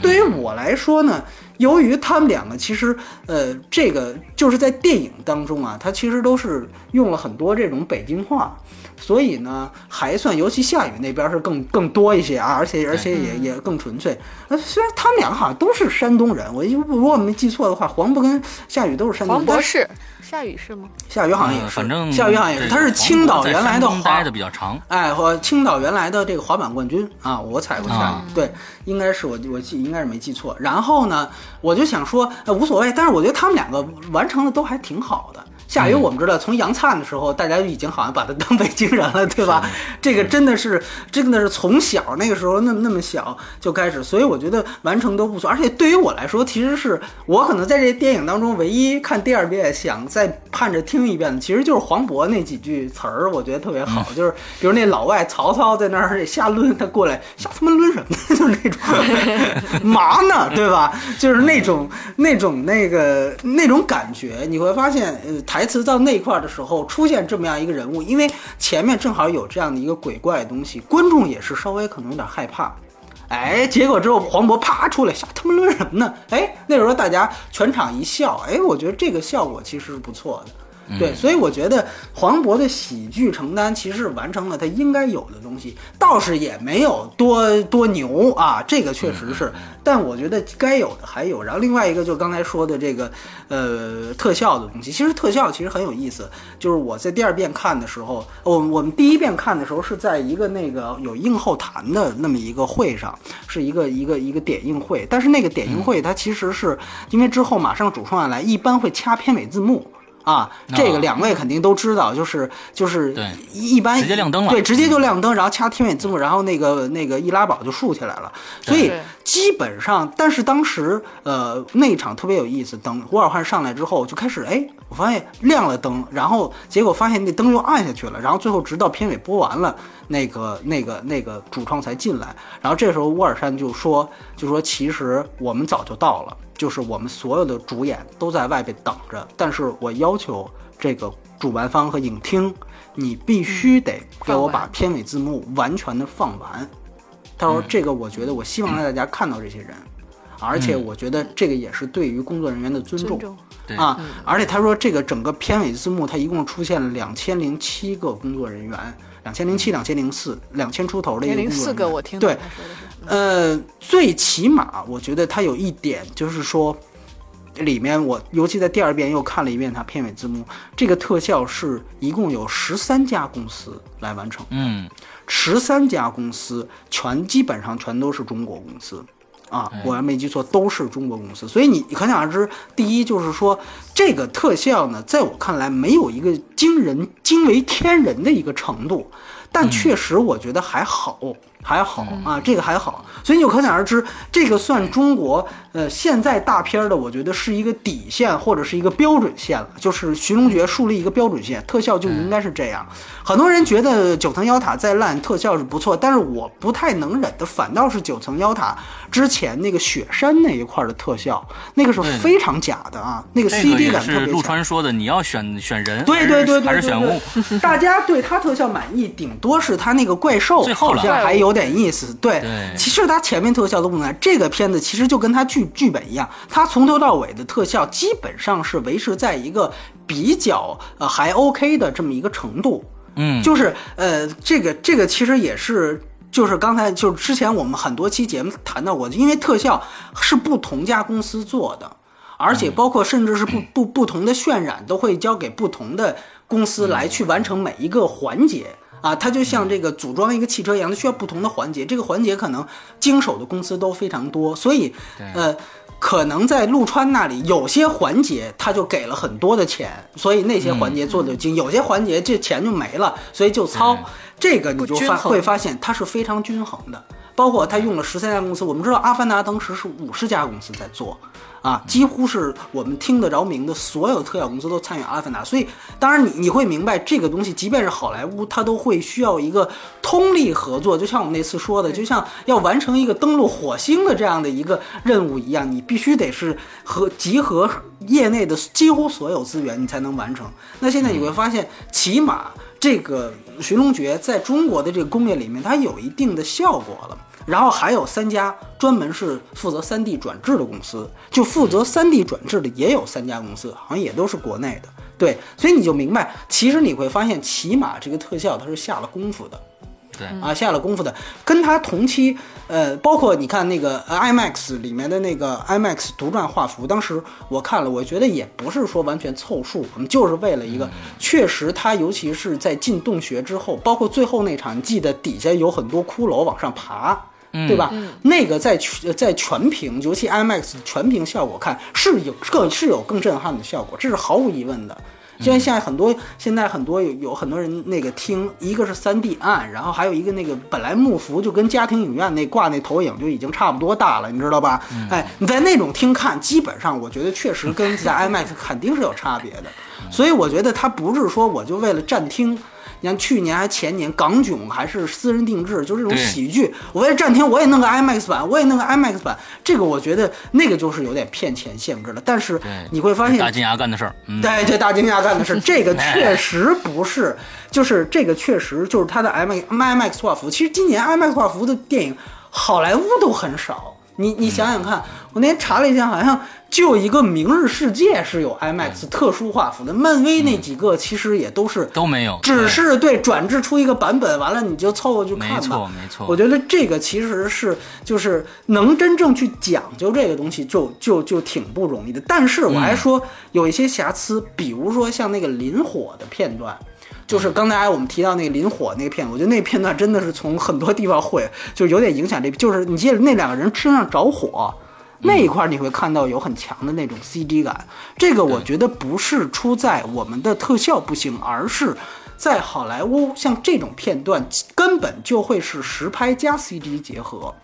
对于我来说呢，由于他们两个其实呃，这个就是在电影当中啊，他其实都是用了很多这种北京话，所以呢还算，尤其夏雨那边是更更多一些啊，而且而且也也更纯粹。呃，虽然他们两个好像都是山东人，我如果我没记错的话，黄渤跟夏雨都是山东人。黄渤是，夏雨是吗？夏雨好像也是，呃反正夏雨好像也是，他是青岛原来的待的比较长，哎，和青岛原来的这个滑板冠军啊，我踩过夏雨，啊对，应该是我我记应该是没记错。然后呢，我就想说，呃，无所谓，但是我觉得他们两个完成的都还挺好的。夏雨我们知道，从杨灿的时候，大家就已经好像把他当北京人了，对吧？这个真的是真的是从小那个时候那么那么小就开始，所以我觉得完成都不错。而且对于我来说，其实是我可能在这电影当中唯一看第二遍想再盼着听一遍的，其实就是黄渤那几句词儿，我觉得特别好，就是比如那老外曹操在那儿瞎抡，他过来瞎他妈抡什么呢？就是那种嘛呢，对吧？就是那种那种那个那种感觉，你会发现，呃，台台词到那块儿的时候出现这么样一个人物，因为前面正好有这样的一个鬼怪的东西，观众也是稍微可能有点害怕。哎，结果之后黄渤啪出来，瞎他妈抡什么呢？哎，那时候大家全场一笑，哎，我觉得这个效果其实是不错的。对，所以我觉得黄渤的喜剧承担其实是完成了他应该有的东西，倒是也没有多多牛啊，这个确实是。但我觉得该有的还有。然后另外一个就刚才说的这个呃特效的东西，其实特效其实很有意思。就是我在第二遍看的时候，我我们第一遍看的时候是在一个那个有映后谈的那么一个会上，是一个一个一个点映会。但是那个点映会它其实是因为之后马上主创要来，一般会掐片尾字幕。啊，这个两位肯定都知道，就是就是对。一般直接亮灯了。对，直接就亮灯，然后掐天尾字幕，然后那个那个易拉宝就竖起来了，所以基本上，但是当时呃那一场特别有意思，等胡尔汉上来之后就开始，哎，我发现亮了灯，然后结果发现那灯又暗下去了，然后最后直到片尾播完了，那个那个那个主创才进来，然后这时候乌尔善就说就说其实我们早就到了。就是我们所有的主演都在外边等着，但是我要求这个主办方和影厅，你必须得给我把片尾字幕完全的放完。他说这个，我觉得我希望让大家看到这些人，而且我觉得这个也是对于工作人员的尊重。尊重啊，而且他说这个整个片尾字幕，它一共出现了两千零七个工作人员，两千零七、两千零四、两千出头的一个零四工作人员。个我听对呃，最起码我觉得它有一点就是说，里面我尤其在第二遍又看了一遍它片尾字幕，这个特效是一共有十三家公司来完成，嗯，十三家公司全基本上全都是中国公司。啊，我要没记错，都是中国公司，所以你可想而知，第一就是说，这个特效呢，在我看来没有一个惊人、惊为天人的一个程度，但确实我觉得还好，还好啊，这个还好，所以你就可想而知，这个算中国呃现在大片儿的，我觉得是一个底线或者是一个标准线了，就是寻龙诀树立一个标准线，特效就应该是这样。很多人觉得九层妖塔再烂，特效是不错，但是我不太能忍的，反倒是九层妖塔之前那个雪山那一块儿的特效，那个是非常假的啊，那个 CD 感特别强。川说的，你要选选人，对对对对，还是选物？[LAUGHS] 大家对他特效满意，顶多是他那个怪兽最后了好像还有点意思。对，对其实它前面特效都不难。这个片子其实就跟他剧剧本一样，它从头到尾的特效基本上是维持在一个比较呃还 OK 的这么一个程度。嗯，就是呃，这个这个其实也是。就是刚才就是之前我们很多期节目谈到过，因为特效是不同家公司做的，而且包括甚至是不不不同的渲染都会交给不同的公司来去完成每一个环节。啊，它就像这个组装一个汽车一样，它需要不同的环节，这个环节可能经手的公司都非常多，所以呃，可能在陆川那里有些环节他就给了很多的钱，所以那些环节做的精，有些环节这钱就没了，所以就糙。这个你就发会发现它是非常均衡的，包括他用了十三家公司，我们知道《阿凡达》当时是五十家公司在做。啊，几乎是我们听得着名的所有特效公司都参与《阿凡达》，所以当然你你会明白这个东西，即便是好莱坞，它都会需要一个通力合作。就像我们那次说的，就像要完成一个登陆火星的这样的一个任务一样，你必须得是和集合业内的几乎所有资源，你才能完成。那现在你会发现，起码这个《寻龙诀》在中国的这个工业里面，它有一定的效果了。然后还有三家专门是负责 3D 转制的公司，就负责 3D 转制的也有三家公司，好像也都是国内的。对，所以你就明白，其实你会发现，起码这个特效它是下了功夫的。对啊，下了功夫的，跟它同期，呃，包括你看那个呃 IMAX 里面的那个 IMAX 独占画幅，当时我看了，我觉得也不是说完全凑数，我们就是为了一个，确实它尤其是在进洞穴之后，包括最后那场，记得底下有很多骷髅往上爬。对吧？那个在全在全屏，尤其 IMAX 全屏效果看是有更是有更震撼的效果，这是毫无疑问的。就像现在很多现在很多有有很多人那个听，一个是三 D 暗，然后还有一个那个本来幕幅就跟家庭影院那挂那投影就已经差不多大了，你知道吧？哎，你在那种厅看，基本上我觉得确实跟在 IMAX 肯定是有差别的。所以我觉得它不是说我就为了占厅。你像去年还前年港囧还是私人定制，就这种喜剧，我为了占厅我也弄个 IMAX 版，我也弄个 IMAX 版，这个我觉得那个就是有点骗钱性质了。但是你会发现大金牙干的事儿，嗯，对，这大金牙干的事儿这个确实不是，就是这个确实就是它的 IMAX IMAX 画幅。其实今年 IMAX 画幅的电影，好莱坞都很少。你你想想看，我那天查了一下，好像就一个《明日世界》是有 IMAX 特殊画幅的，漫威那几个其实也都是都没有，只是对转制出一个版本，完了你就凑合去看吧。没错没错我觉得这个其实是就是能真正去讲究这个东西就，就就挺不容易的。但是我还说有一些瑕疵，比如说像那个林火的片段。就是刚才我们提到那个林火那个片，我觉得那片段真的是从很多地方会就是有点影响这，就是你记得那两个人身上着火，那一块你会看到有很强的那种 CG 感。这个我觉得不是出在我们的特效不行，而是在好莱坞像这种片段根本就会是实拍加 CG 结合。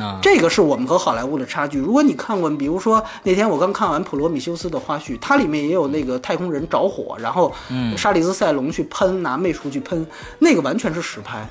嗯，这个是我们和好莱坞的差距。如果你看过，比如说那天我刚看完《普罗米修斯》的花絮，它里面也有那个太空人着火，然后沙里斯塞隆去喷，拿魅术去喷，那个完全是实拍。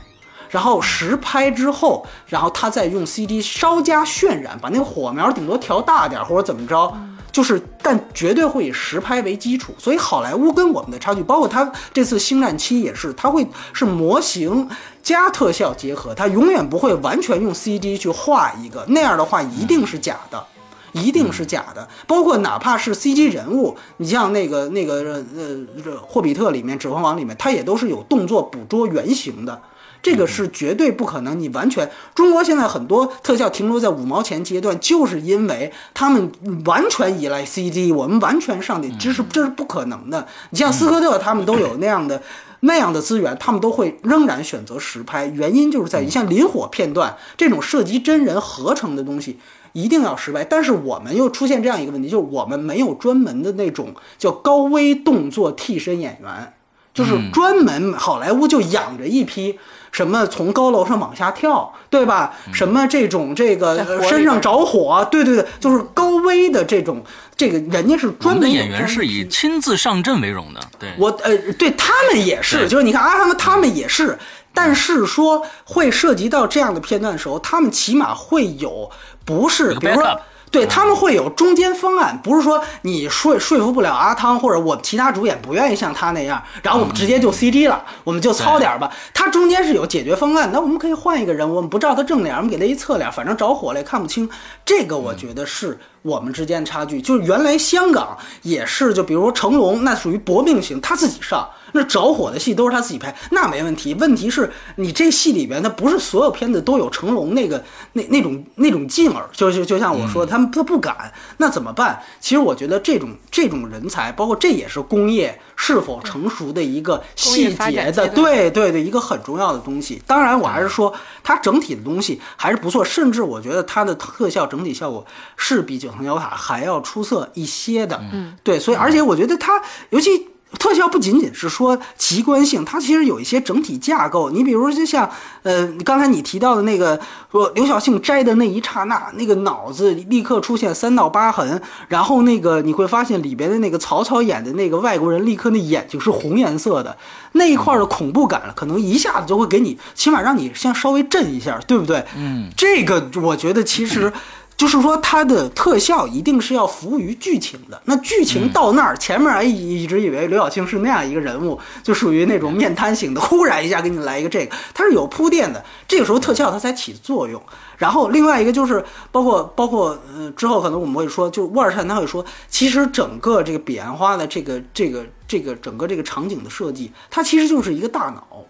然后实拍之后，然后他再用 CD 稍加渲染，把那个火苗顶多调大点儿或者怎么着，就是但绝对会以实拍为基础。所以好莱坞跟我们的差距，包括他这次《星战七》也是，他会是模型加特效结合，它永远不会完全用 CG 去画一个，那样的话一定是假的。一定是假的，包括哪怕是 CG 人物，你像那个那个呃呃《霍比特》里面，《指环王》里面，它也都是有动作捕捉原型的。这个是绝对不可能，你完全中国现在很多特效停留在五毛钱阶段，就是因为他们完全依赖 CG，我们完全上的这是这是不可能的。你像斯科特他们都有那样的那样的资源，他们都会仍然选择实拍，原因就是在于像林火片段这种涉及真人合成的东西。一定要实拍，但是我们又出现这样一个问题，就是我们没有专门的那种叫高危动作替身演员，就是专门好莱坞就养着一批什么从高楼上往下跳，对吧？什么这种这个身上着火，对对对，就是高危的这种这个人家是专门演员是以亲自上阵为荣的，对，我呃，对他们也是，就是你看啊，他们他们也是，但是说会涉及到这样的片段的时候，他们起码会有不是，比如说。对他们会有中间方案，不是说你说说服不了阿汤，或者我其他主演不愿意像他那样，然后我们直接就 CG 了，我们就糙点儿吧。他中间是有解决方案，那我们可以换一个人，我们不照他正脸，我们给他一侧脸，反正着火了也看不清。这个我觉得是我们之间的差距。就是原来香港也是，就比如说成龙，那属于搏命型，他自己上。那着火的戏都是他自己拍，那没问题。问题是你这戏里边，他不是所有片子都有成龙那个那那种那种劲儿，就就就像我说，他们他不敢，那怎么办？其实我觉得这种这种人才，包括这也是工业是否成熟的一个细节的，对对对，一个很重要的东西。当然，我还是说它整体的东西还是不错，甚至我觉得它的特效整体效果是比九层妖塔还要出色一些的。嗯，对，所以而且我觉得它尤其。特效不仅仅是说奇观性，它其实有一些整体架构。你比如就像，呃，刚才你提到的那个，说刘晓庆摘的那一刹那，那个脑子立刻出现三道疤痕，然后那个你会发现里边的那个曹操演的那个外国人，立刻那眼睛是红颜色的，那一块的恐怖感可能一下子就会给你，起码让你先稍微震一下，对不对？嗯，这个我觉得其实。就是说，它的特效一定是要服务于剧情的。那剧情到那儿，前面还一直以为刘晓庆是那样一个人物，就属于那种面瘫型的，忽然一下给你来一个这个，它是有铺垫的。这个时候特效它才起作用。然后另外一个就是包括包括呃之后可能我们会说，就是沃尔善他会说，其实整个这个彼岸花的这个这个这个整个这个场景的设计，它其实就是一个大脑。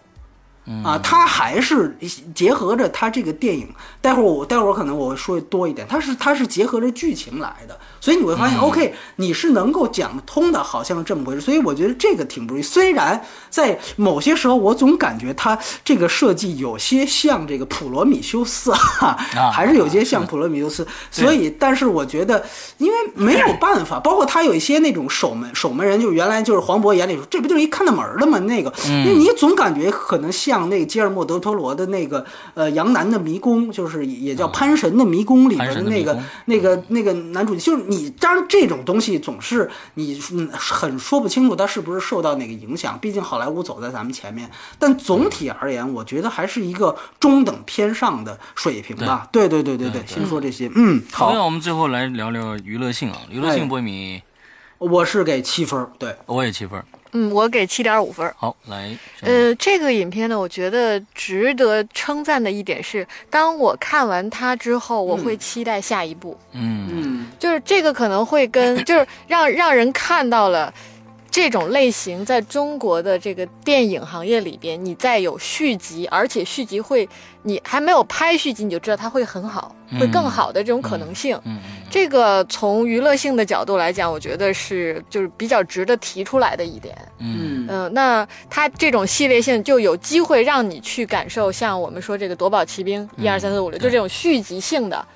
啊，它还是结合着它这个电影。待会儿我待会儿可能我会说的多一点，它是它是结合着剧情来的，所以你会发现、o k 你是能够讲通的，好像这么回事。所以我觉得这个挺不容易。虽然在某些时候，我总感觉它这个设计有些像这个普罗米修斯哈，[LAUGHS] 还是有些像普罗米修斯。所以，但是我觉得，因为没有办法，包括他有一些那种守门守门人，就原来就是黄渤眼里说，这不就是一看大门儿的吗？那个，因为你总感觉可能像那个吉尔莫·德托罗的那个呃杨楠的迷宫，就是也叫潘神的迷宫里边的那个那个那个男主角，就是你，当然这种东西总是你嗯很说不清楚他是不是受到哪个影响，毕竟好莱坞走在咱们前面。但总体而言，我觉得还是一个中等偏上的水平吧。对。对对对对，先说这些，嗯，好。那，我们最后来聊聊娱乐性啊，娱乐哎。性波米，我是给七分儿，对，我也七分儿。嗯，我给七点五分儿。好，来，呃，这个影片呢，我觉得值得称赞的一点是，当我看完它之后，我会期待下一部。嗯嗯就是这个可能会跟，就是让让人看到了这种类型在中国的这个电影行业里边，你再有续集，而且续集会，你还没有拍续集，你就知道它会很好，会更好的这种可能性。嗯这个从娱乐性的角度来讲，我觉得是就是比较值得提出来的一点。嗯嗯嗯，那它这种系列性就有机会让你去感受，像我们说这个夺宝奇兵一二三四五六，就这种续集性的。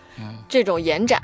这种延展，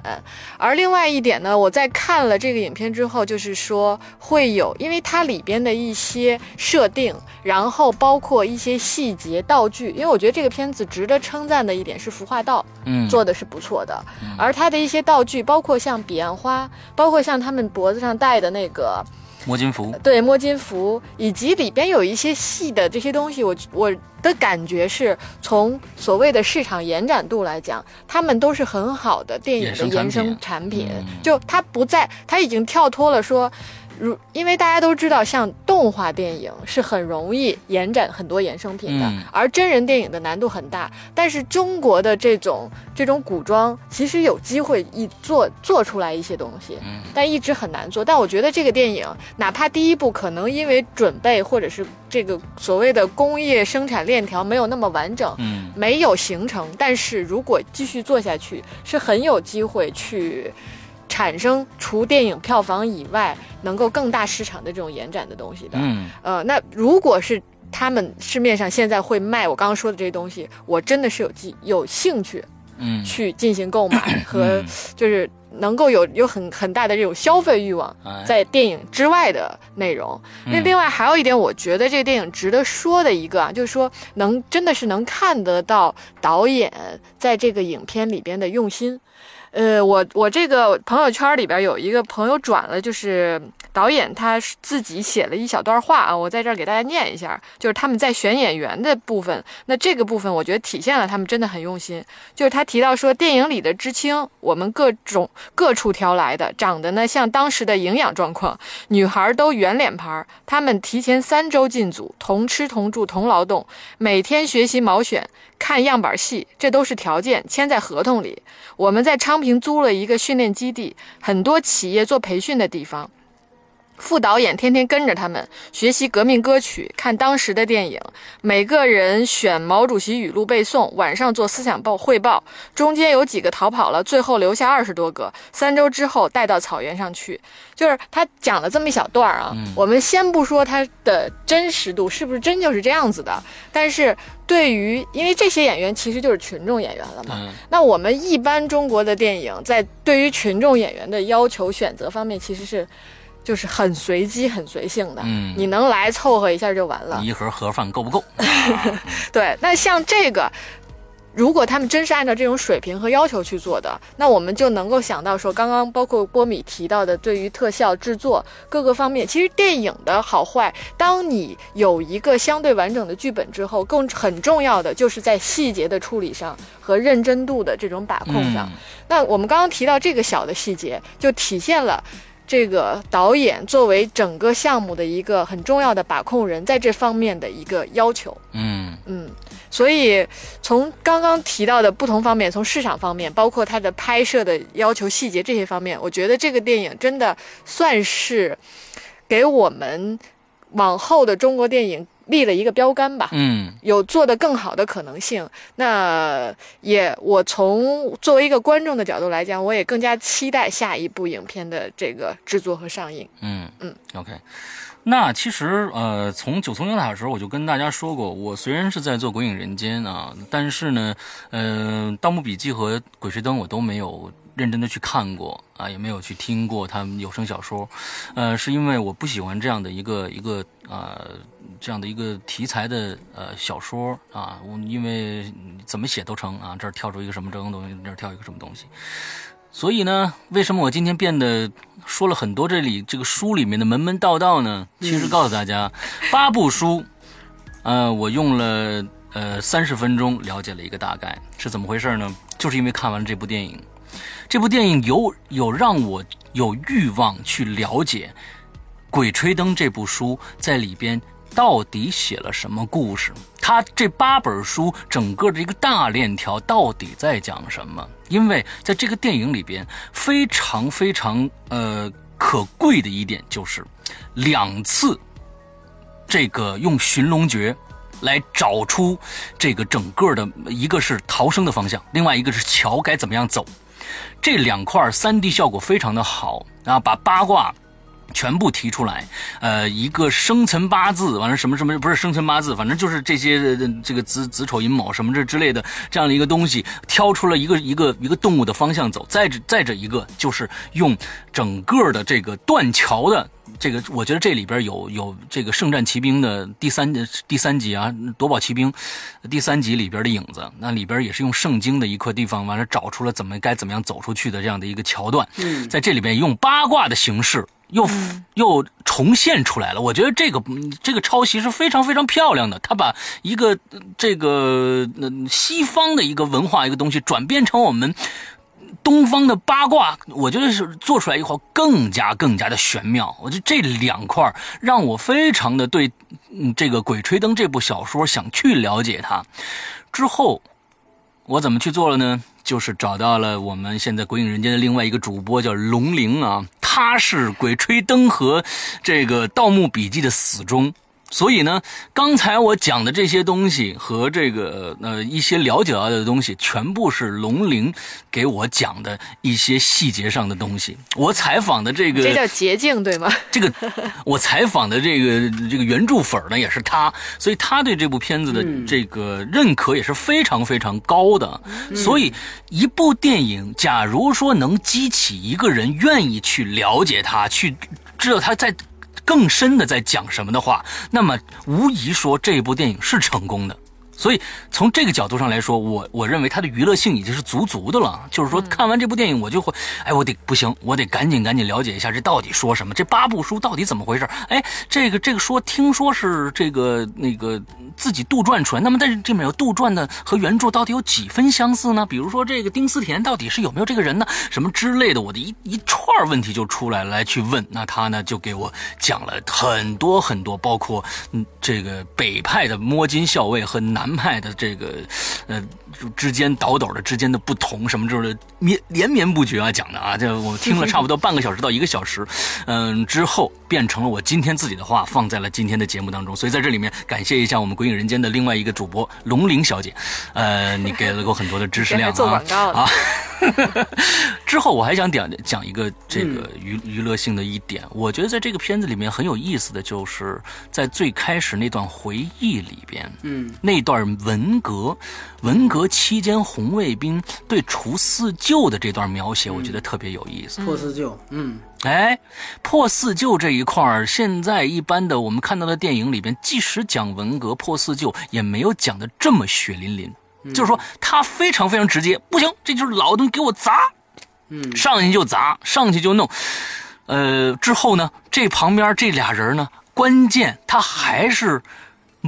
而另外一点呢，我在看了这个影片之后，就是说会有，因为它里边的一些设定，然后包括一些细节道具，因为我觉得这个片子值得称赞的一点是服化道，嗯，做的是不错的，而它的一些道具，包括像彼岸花，包括像他们脖子上戴的那个摸金符，对摸金符，以及里边有一些细的这些东西，我我的感觉是从所谓的市场延展度来讲，他们都是很好的电影的衍衍生产品。产品，嗯。就它不在，它已经跳脱了说。如，因为大家都知道，像动画电影是很容易延展很多衍生品的，嗯而真人电影的难度很大。但是中国的这种这种古装，其实有机会一做做出来一些东西，嗯但一直很难做。但我觉得这个电影，哪怕第一部可能因为准备或者是这个所谓的工业生产链条没有那么完整，嗯没有形成，但是如果继续做下去，是很有机会去产生除电影票房以外能够更大市场的这种延展的东西的。嗯呃，那如果是他们市面上现在会卖我刚刚说的这些东西，我真的是有记有兴趣嗯，去进行购买 [COUGHS] 和嗯就是能够有有很很大的这种消费欲望哎，在电影之外的内容。那嗯另外还有一点，我觉得这个电影值得说的一个啊，就是说能真的是能看得到导演在这个影片里边的用心。呃，我我这个朋友圈里边有一个朋友转了，就是导演他自己写了一小段话啊，我在这儿给大家念一下，就是他们在选演员的部分，那这个部分我觉得体现了他们真的很用心。就是他提到说，电影里的知青，我们各种各处挑来的，长得呢像当时的营养状况，女孩都圆脸盘儿，他们提前三周进组，同吃同住同劳动，每天学习毛选。看样板戏，这都是条件，签在合同里。我们在昌平租了一个训练基地，很多企业做培训的地方。副导演天天跟着他们学习革命歌曲，看当时的电影。每个人选毛主席语录背诵，晚上做思想报汇报。中间有几个逃跑了，最后留下二十多个。三周之后带到草原上去。就是他讲了这么一小段儿啊，我们先不说他的真实度是不是真就是这样子的，但是对于因为这些演员其实就是群众演员了嘛，嗯那我们一般中国的电影在对于群众演员的要求选择方面，其实是就是很随机、很随性的，嗯你能来凑合一下就完了。一盒盒饭够不够？对，[LAUGHS] 那像这个，如果他们真是按照这种水平和要求去做的，那我们就能够想到说，刚刚包括波米提到的，对于特效制作各个方面，其实电影的好坏，当你有一个相对完整的剧本之后，更很重要的就是在细节的处理上和认真度的这种把控上。嗯那我们刚刚提到这个小的细节，就体现了。这个导演作为整个项目的一个很重要的把控人，在这方面的一个要求，嗯。嗯，所以从刚刚提到的不同方面，从市场方面，包括它的拍摄的要求、细节这些方面，我觉得这个电影真的算是给我们往后的中国电影立了一个标杆吧。嗯有做得更好的可能性。那也，我从作为一个观众的角度来讲，我也更加期待下一部影片的这个制作和上映。嗯嗯，OK。那其实，呃，从九层妖塔的时候，我就跟大家说过，我虽然是在做《鬼影人间》啊，但是呢，呃，《盗墓笔记》和《鬼吹灯》我都没有认真的去看过啊，也没有去听过他们有声小说，呃，是因为我不喜欢这样的一个一个呃这样的一个题材的呃小说啊，我因为怎么写都成啊，这儿跳出一个什么这种东西，那儿跳一个什么东西。所以呢，为什么我今天变得说了很多这里这个书里面的门门道道呢？其实告诉大家，八部书，呃，我用了呃三十分钟了解了一个大概是怎么回事呢？就是因为看完了这部电影，这部电影有有让我有欲望去了解《鬼吹灯》这部书在里边到底写了什么故事？它这八本书整个的一个大链条到底在讲什么？因为在这个电影里边，非常非常呃可贵的一点就是两次这个用寻龙诀来找出这个整个的一个是逃生的方向，另外一个是桥该怎么样走。这两块三 D 效果非常的好啊，把八卦。全部提出来，呃，一个生辰八字，完了什么什么不是生辰八字，反正就是这些呃这个子子丑寅卯什么这之类的这样的一个东西，挑出了一个 [LAUGHS] 一个一个动物的方向走。再者再者一个就是用整个的这个断桥的这个，我觉得这里边有有这个圣战骑兵的第三第三集啊，夺宝奇兵第三集里边的影子，那里边也是用圣经的一块地方，完了找出了怎么该怎么样走出去的这样的一个桥段，嗯在这里边用八卦的形式。又又重现出来了，我觉得这个嗯这个抄袭是非常非常漂亮的。他把一个呃这个呃西方的一个文化一个东西转变成我们东方的八卦，我觉得是做出来以后更加更加的玄妙。我觉得这两块让我非常的对嗯这个《鬼吹灯》这部小说想去了解它。之后我怎么去做了呢？就是找到了我们现在《鬼影人间》的另外一个主播叫龙玲啊，他是《鬼吹灯》和这个《盗墓笔记》的死忠。所以呢，刚才我讲的这些东西和这个呃一些了解到的东西，全部是龙玲给我讲的一些细节上的东西。我采访的这个这叫捷径，对吗？这个我采访的这个这个原著粉呢，也是他，所以他对这部片子的这个认可也是非常非常高的。所以，一部电影，假如说能激起一个人愿意去了解他，去知道他在更深的在讲什么的话，那么无疑说这部电影是成功的。所以从这个角度上来说，我我认为它的娱乐性已经是足足的了。就是说，看完这部电影，我就会，哎，我得不行，我得赶紧赶紧了解一下这到底说什么，这八部书到底怎么回事？哎，这个这个说，听说是这个那个自己杜撰出来，那么但是这里面有杜撰的和原著到底有几分相似呢？比如说这个丁思甜到底是有没有这个人呢？什么之类的，我的一一串问题就出来了，来去问。那他呢就给我讲了很多很多，包括嗯这个北派的摸金校尉和南卖的这个呃之间倒斗的之间的不同什么之类的绵连绵不绝啊讲的啊，这我听了差不多半个小时到一个小时，嗯，之后变成了我今天自己的话放在了今天的节目当中，所以在这里面感谢一下我们鬼影人间的另外一个主播龙玲小姐，呃，你给了我很多的知识量啊啊。[LAUGHS] 之后我还想讲讲一个这个娱娱乐性的一点，我觉得在这个片子里面很有意思的就是在最开始那段回忆里边，嗯，那段文革，文革期间红卫兵对除四旧的这段描写，我觉得特别有意思。破四旧，嗯哎，破四旧这一块儿，现在一般的我们看到的电影里边，即使讲文革破四旧，也没有讲的这么血淋淋。就是说，他非常非常直接，不行，这就是老东西，给我砸，嗯上去就砸，上去就弄。呃，之后呢，这旁边这俩人呢，关键他还是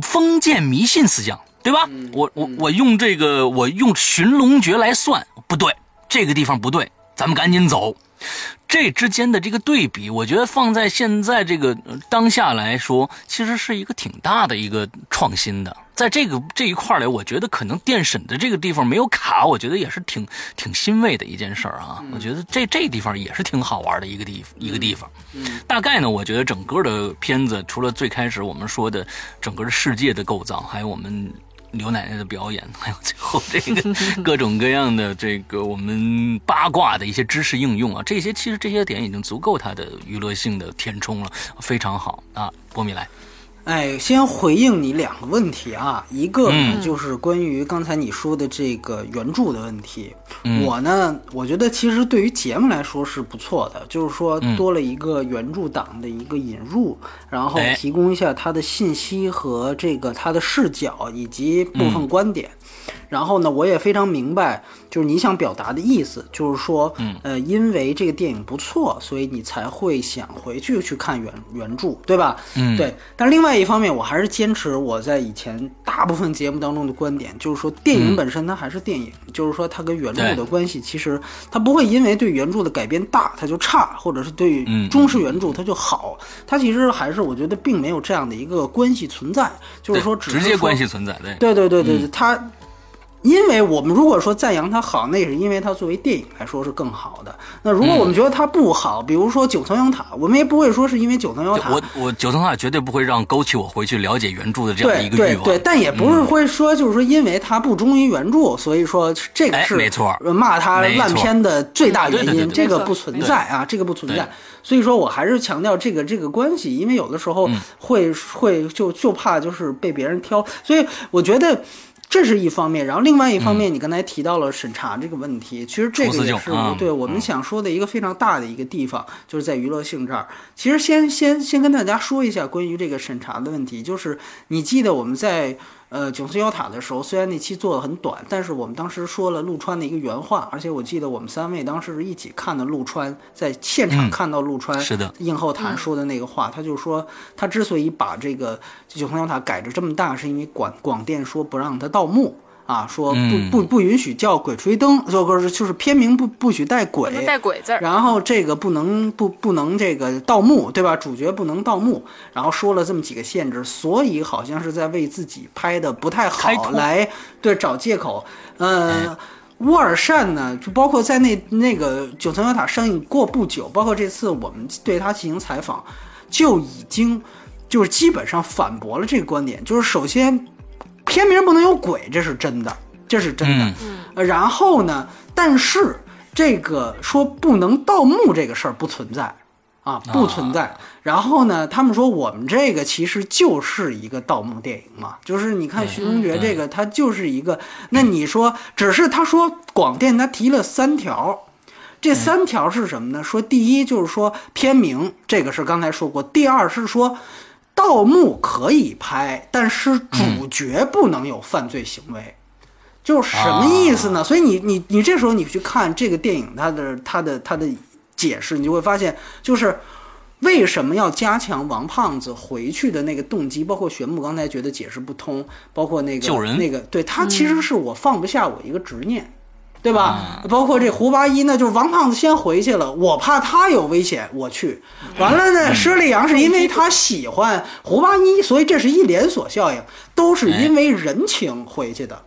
封建迷信思想，对吧？我我我用这个，我用寻龙诀来算，不对，这个地方不对，咱们赶紧走。这之间的这个对比，我觉得放在现在这个呃当下来说，其实是一个挺大的一个创新的。在这个这一块儿来，我觉得可能电审的这个地方没有卡，我觉得也是挺挺欣慰的一件事儿啊。我觉得这这地方也是挺好玩的一个地一个地方。大概呢，我觉得整个的片子除了最开始我们说的整个的世界的构造，还有我们。刘奶奶的表演，[LAUGHS] 还有最后这个 [LAUGHS] 各种各样的这个我们八卦的一些知识应用啊，这些其实这些点已经足够它的娱乐性的填充了，非常好啊，波米来。哎，先回应你两个问题啊，一个呢就是关于刚才你说的这个原著的问题。我呢，我觉得其实对于节目来说是不错的，就是说多了一个原著党的一个引入，然后提供一下他的信息和这个他的视角以及部分观点。然后呢，我也非常明白，就是你想表达的意思，就是说，嗯，呃，因为这个电影不错，所以你才会想回去去看原原著，对吧？嗯，对。但另外一方面，我还是坚持我在以前大部分节目当中的观点，就是说，电影本身它还是电影，就是说它跟原著的关系，其实它不会因为对原著的改编大它就差，或者是对中式原著它就好，它其实还是我觉得并没有这样的一个关系存在，就是说直接关系存在，对，对对对对，它。因为我们如果说赞扬它好，那也是因为它作为电影来说是更好的。那如果我们觉得它不好，比如说《九层妖塔》，我们也不会说是因为《九层妖塔》。我我《九层妖塔》绝对不会让勾起我回去了解原著的这样一个欲望。对对对，但也不是会说就是说因为它不忠于原著，所以说这个是没错，骂它烂片的最大原因，这个不存在啊，这个不存在。所以说我还是强调这个这个关系，因为有的时候会会就就怕就是被别人挑，所以我觉得。这是一方面，然后另外一方面，你刚才提到了审查这个问题，其实这个也是对我们想说的一个非常大的一个地方，就是在娱乐性这儿。其实先先先跟大家说一下关于这个审查的问题，就是你记得我们在。呃，九层妖塔的时候，虽然那期做的很短，但是我们当时说了陆川的一个原话，而且我记得我们三位当时是一起看的陆川，在现场看到陆川是的映后谈说的那个话，他就说他之所以把这个九层妖塔改着这么大，是因为广广电说不让他盗墓。啊，说不不不允许叫《鬼吹灯》，就是就是片名不不许带“鬼”，带“鬼”字儿。然后这个不能不不能这个盗墓，对吧？主角不能盗墓。然后说了这么几个限制，所以好像是在为自己拍的不太好来对找借口。呃，乌尔善呢，就包括在那那个《九层妖塔》上映过不久，包括这次我们对他进行采访，就已经就是基本上反驳了这个观点。就是首先。片名不能有鬼，这是真的，这是真的。嗯，然后呢？但是这个说不能盗墓这个事儿不存在啊，不存在。然后呢？他们说我们这个其实就是一个盗墓电影嘛，就是你看徐同学这个，他就是一个。那你说，只是他说广电他提了三条，这三条是什么呢？说第一就是说片名，这个是刚才说过。第二是说。盗墓可以拍，但是主角不能有犯罪行为，就是什么意思呢？所以你你你这时候你去看这个电影，它的它的它的解释，你就会发现，就是为什么要加强王胖子回去的那个动机，包括玄牧刚才觉得解释不通，包括那个那个，对他其实是我放不下我一个执念。对吧？包括这胡八一呢，就是王胖子先回去了，我怕他有危险，我去。完了呢，施丽阳是因为他喜欢胡八一，所以这是一连锁效应，都是因为人情回去的。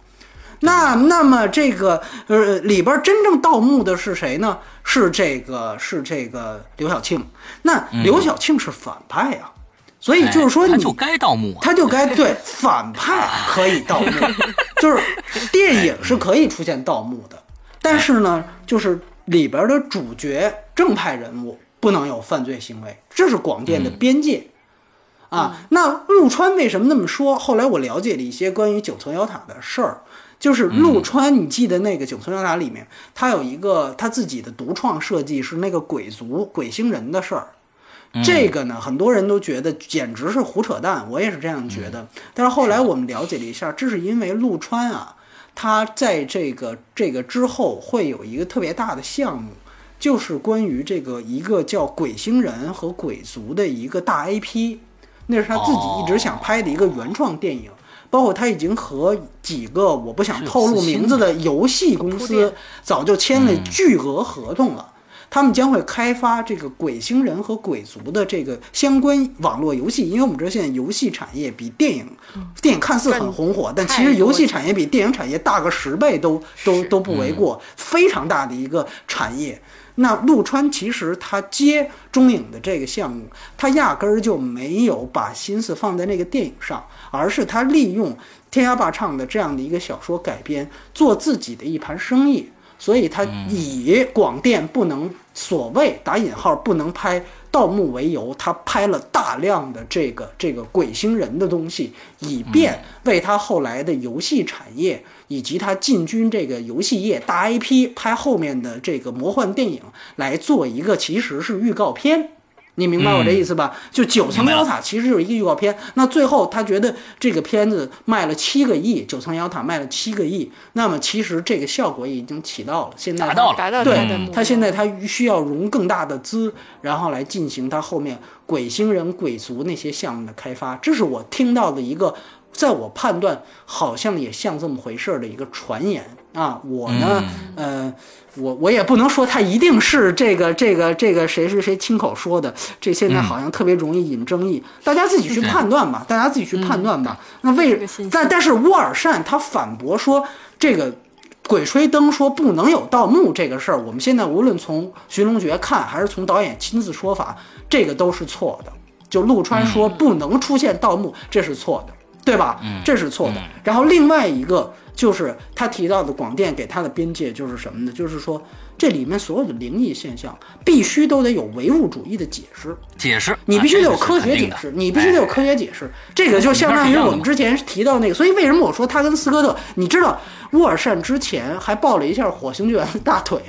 那那么这个呃里边真正盗墓的是谁呢？是这个是这个刘晓庆。那刘晓庆是反派呀，所以就是说你就该盗墓，他就该对反派可以盗墓，[LAUGHS] 就是电影是可以出现盗墓的。但是呢，就是里边的主角正派人物不能有犯罪行为，这是广电的边界啊。那陆川为什么那么说？后来我了解了一些关于九层妖塔的事儿，就是陆川，你记得那个九层妖塔里面，他有一个他自己的独创设计，是那个鬼族鬼星人的事儿。这个呢，很多人都觉得简直是胡扯淡，我也是这样觉得。但是后来我们了解了一下，这是因为陆川啊。他在这个这个之后会有一个特别大的项目，就是关于这个一个叫鬼星人和鬼族的一个大 IP，那是他自己一直想拍的一个原创电影，包括他已经和几个我不想透露名字的游戏公司早就签了巨额合同了。他们将会开发这个鬼星人和鬼族的这个相关网络游戏，因为我们知道现在游戏产业比电影，电影看似很红火，但其实游戏产业比电影产业大个十倍都都都不为过，非常大的一个产业。那陆川其实他接中影的这个项目，他压根儿就没有把心思放在那个电影上，而是他利用天涯霸唱的这样的一个小说改编，做自己的一盘生意。所以他以广电不能所谓打引号不能拍盗墓为由，他拍了大量的这个这个鬼星人的东西，以便为他后来的游戏产业以及他进军这个游戏业大 IP 拍后面的这个魔幻电影来做一个其实是预告片。你明白我这意思吧？就九层妖塔其实就是一个预告片。那最后他觉得这个片子卖了七个亿，九层妖塔卖了七个亿，那么其实这个效果已经起到了。现在达到了对，他现在他需要融更大的资，然后来进行他后面鬼星人、鬼族那些项目的开发。这是我听到的一个，在我判断好像也像这么回事儿的一个传言啊。我呢，呃，我我也不能说他一定是这个这个这个谁是谁亲口说的，这现在好像特别容易引争议，大家自己去判断吧，大家自己去判断吧。那为但但是乌尔善他反驳说这个。鬼吹灯说不能有盗墓这个事儿，我们现在无论从寻龙诀看，还是从导演亲自说法，这个都是错的。就陆川说不能出现盗墓，这是错的，对吧？这是错的。然后另外一个就是他提到的广电给他的边界就是什么呢？就是说这里面所有的灵异现象必须都得有唯物主义的解释。解释，你必须得有啊科学解释，你必须得有科学解释。这个就相当于我们之前提到那个，所以为什么我说他跟斯科特？你知道沃尔善之前还抱了一下火星救援的大腿，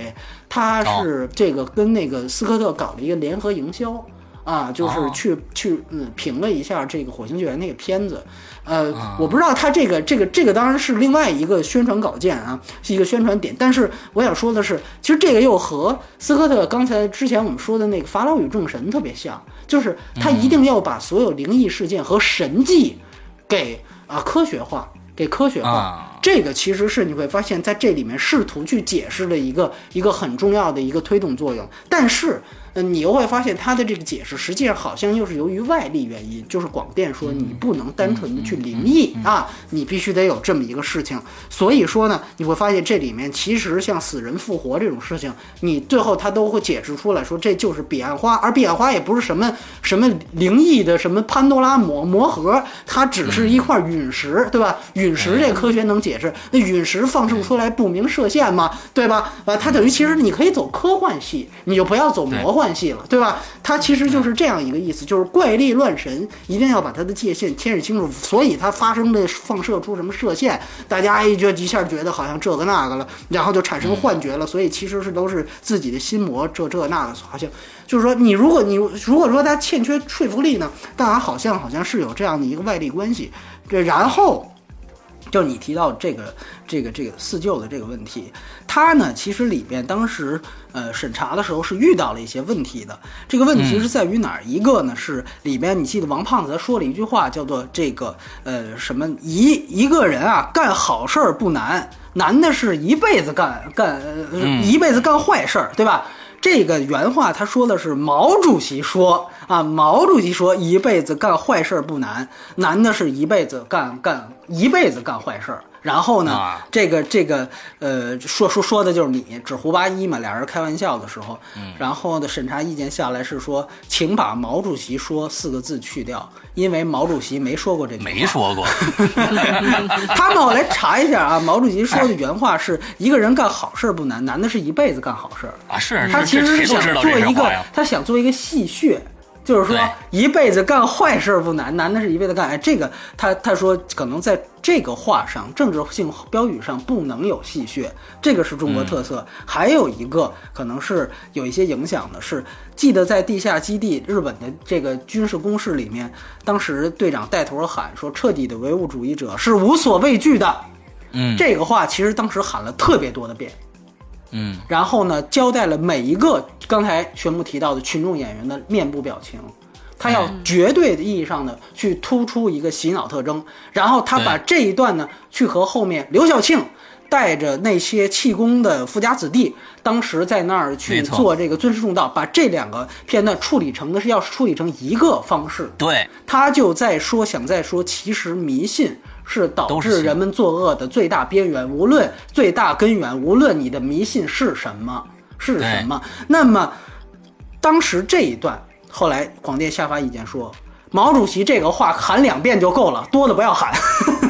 他是这个跟那个斯科特搞了一个联合营销。啊，就是哦去去嗯评了一下这个《火星救援》那个片子，呃，我不知道他这个这个这个当然是另外一个宣传稿件啊，是一个宣传点。但是我想说的是，其实这个又和斯科特刚才之前我们说的那个《法老与众神》特别像，就是他一定要把所有灵异事件和神迹给啊科学化，给科学化。啊这个其实是你会发现在这里面试图去解释的一个一个很重要的一个推动作用，但是。嗯，你又会发现他的这个解释实际上好像又是由于外力原因，就是广电说你不能单纯的去灵异啊，你必须得有这么一个事情。所以说呢，你会发现这里面其实像死人复活这种事情，你最后他都会解释出来说这就是彼岸花，而彼岸花也不是什么什么灵异的什么潘多拉魔魔盒，它只是一块陨石，对吧？陨石这科学能解释，那陨石放射出来不明射线嘛，对吧？啊，它等于其实你可以走科幻系，你就不要走魔幻系了，对吧？它其实就是这样一个意思，就是怪力乱神，一定要把它的界限牵扯清楚，所以它发生的放射出什么射线，大家一觉一下觉得好像这个那个了，然后就产生幻觉了，所以其实是都是自己的心魔，这这那个，好像就是说你如果你如果说它欠缺说服力呢，大家好像好像是有这样的一个外力关系，这然后。就你提到这个这个这个四舅的这个问题，他呢其实里边当时呃审查的时候是遇到了一些问题的。这个问题是在于哪儿？一个呢是里边你记得王胖子他说了一句话，叫做这个呃什么一一个人啊干好事儿不难，难的是一辈子干干、呃一辈子干坏事儿，对吧？这个原话他说的是毛主席说啊，毛主席说一辈子干坏事儿不难，难的是一辈子干干一辈子干坏事儿。然后呢，啊。这个这个呃说说说的就是你指胡八一嘛，俩人开玩笑的时候，然后的审查意见下来是说，请把毛主席说四个字去掉，因为毛主席没说过这句话。没说过，[LAUGHS] [LAUGHS] 他们我来查一下啊，毛主席说的原话是一个人干好事儿不难，难的是一辈子干好事儿。啊，是他其实是想做一个他想做一个戏谑，就是说一辈子干坏事儿不难，难的是一辈子干。哎，这个他他说可能在这个话上，政治性标语上不能有戏谑，这个是中国特色。还有一个可能是有一些影响的是，记得在地下基地日本的这个军事工事里面，当时队长带头喊说，彻底的唯物主义者是无所畏惧的。嗯这个话其实当时喊了特别多的遍。嗯然后呢，交代了每一个刚才全部提到的群众演员的面部表情，他要绝对的意义上的去突出一个洗脑特征，然后他把这一段呢去和后面刘晓庆带着那些气功的富家子弟，当时在那儿去做这个尊师重道，把这两个片段处理成的是要处理成一个方式。对，他就在说，想在说，其实迷信是导致人们作恶的最大边缘，无论最大根源，无论你的迷信是什么，是什么。那么，当时这一段，后来广电下发意见说，毛主席这个话喊两遍就够了，多的不要喊。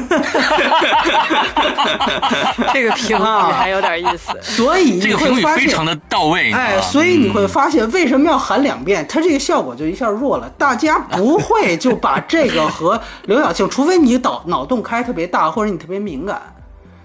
[LAUGHS] 这个评语还有点意思。所以你这个评语会发现非常的到位，哎，所以你会发现为什么要喊两遍，它这个效果就一下弱了。大家不会就把这个和刘晓庆，除非你脑脑洞开特别大，或者你特别敏感。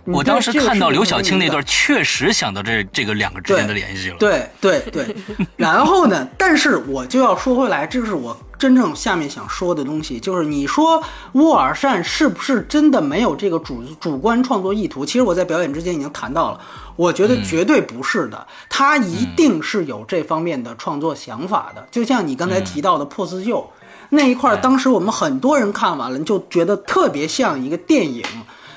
你我当时看到刘晓庆那段，确实想到这这个两个之间的联系了。对对对，[LAUGHS] 然后呢？但是我就要说回来，这是我真正下面想说的东西，就是你说沃尔善是不是真的没有这个主主观创作意图？其实我在表演之前已经谈到了，我觉得绝对不是的，他一定是有这方面的创作想法的。就像你刚才提到的《破四旧》那一块儿，当时我们很多人看完了就觉得特别像一个电影。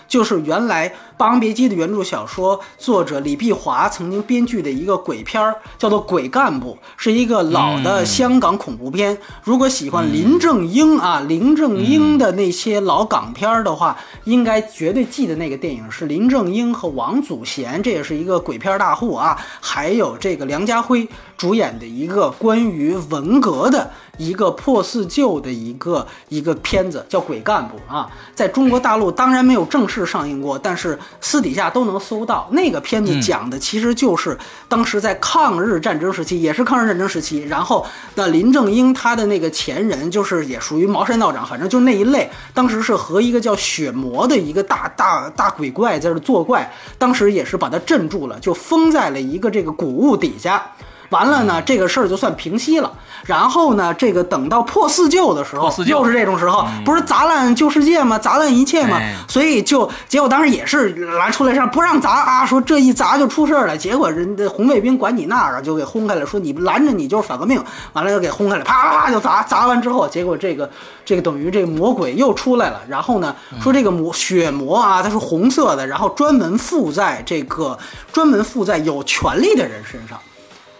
就是原来《霸王别姬》的原著小说作者李碧华曾经编剧的一个鬼片儿，叫做《鬼干部》，是一个老的香港恐怖片。如果喜欢林正英啊，林正英的那些老港片儿的话，应该绝对记得那个电影是林正英和王祖贤，这也是一个鬼片大户啊，还有这个梁家辉主演的一个关于文革的。一个破四旧的一个一个片子叫《鬼干部》啊，在中国大陆当然没有正式上映过，但是私底下都能搜到。那个片子讲的其实就是当时在抗日战争时期，也是抗日战争时期，然后那林正英他的那个前人就是也属于茅山道长，反正就那一类，当时是和一个叫血魔的一个大大大鬼怪在这作怪，当时也是把他镇住了，就封在了一个这个古物底下。完了呢，这个事儿就算平息了。然后呢，这个等到破四旧的时候破四，旧又是这种时候，不是砸烂旧世界吗？砸烂一切吗哎？所以就结果当时也是来出来上不让砸啊，说这一砸就出事儿了。结果人家红卫兵管你那个就给轰开了，说你拦着你就是反革命，完了就给轰开了，啪啪啪就砸。砸完之后，结果这个这个等于这个魔鬼又出来了。然后呢，说这个魔血魔啊，它是红色的，然后专门附在这个专门附在有权力的人身上。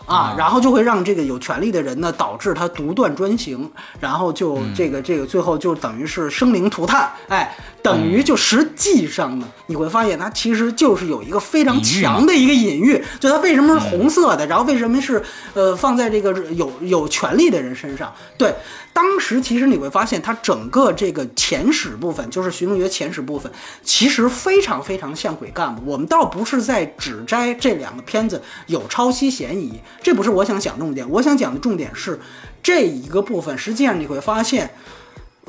啊，然后就会让这个有权利的人呢，导致他独断专行，然后就这个这个最后就等于是生灵涂炭，哎，等于就实际上呢，你会发现它其实就是有一个非常强的一个隐喻，就它为什么是红色的，然后为什么是呃放在这个有有权利的人身上？对，当时其实你会发现，它整个这个前史部分，就是寻龙诀前史部分，其实非常非常像鬼干部。我们倒不是在指摘这两个片子有抄袭嫌疑，这不是我想讲重点。我想讲的重点是这一个部分，实际上你会发现。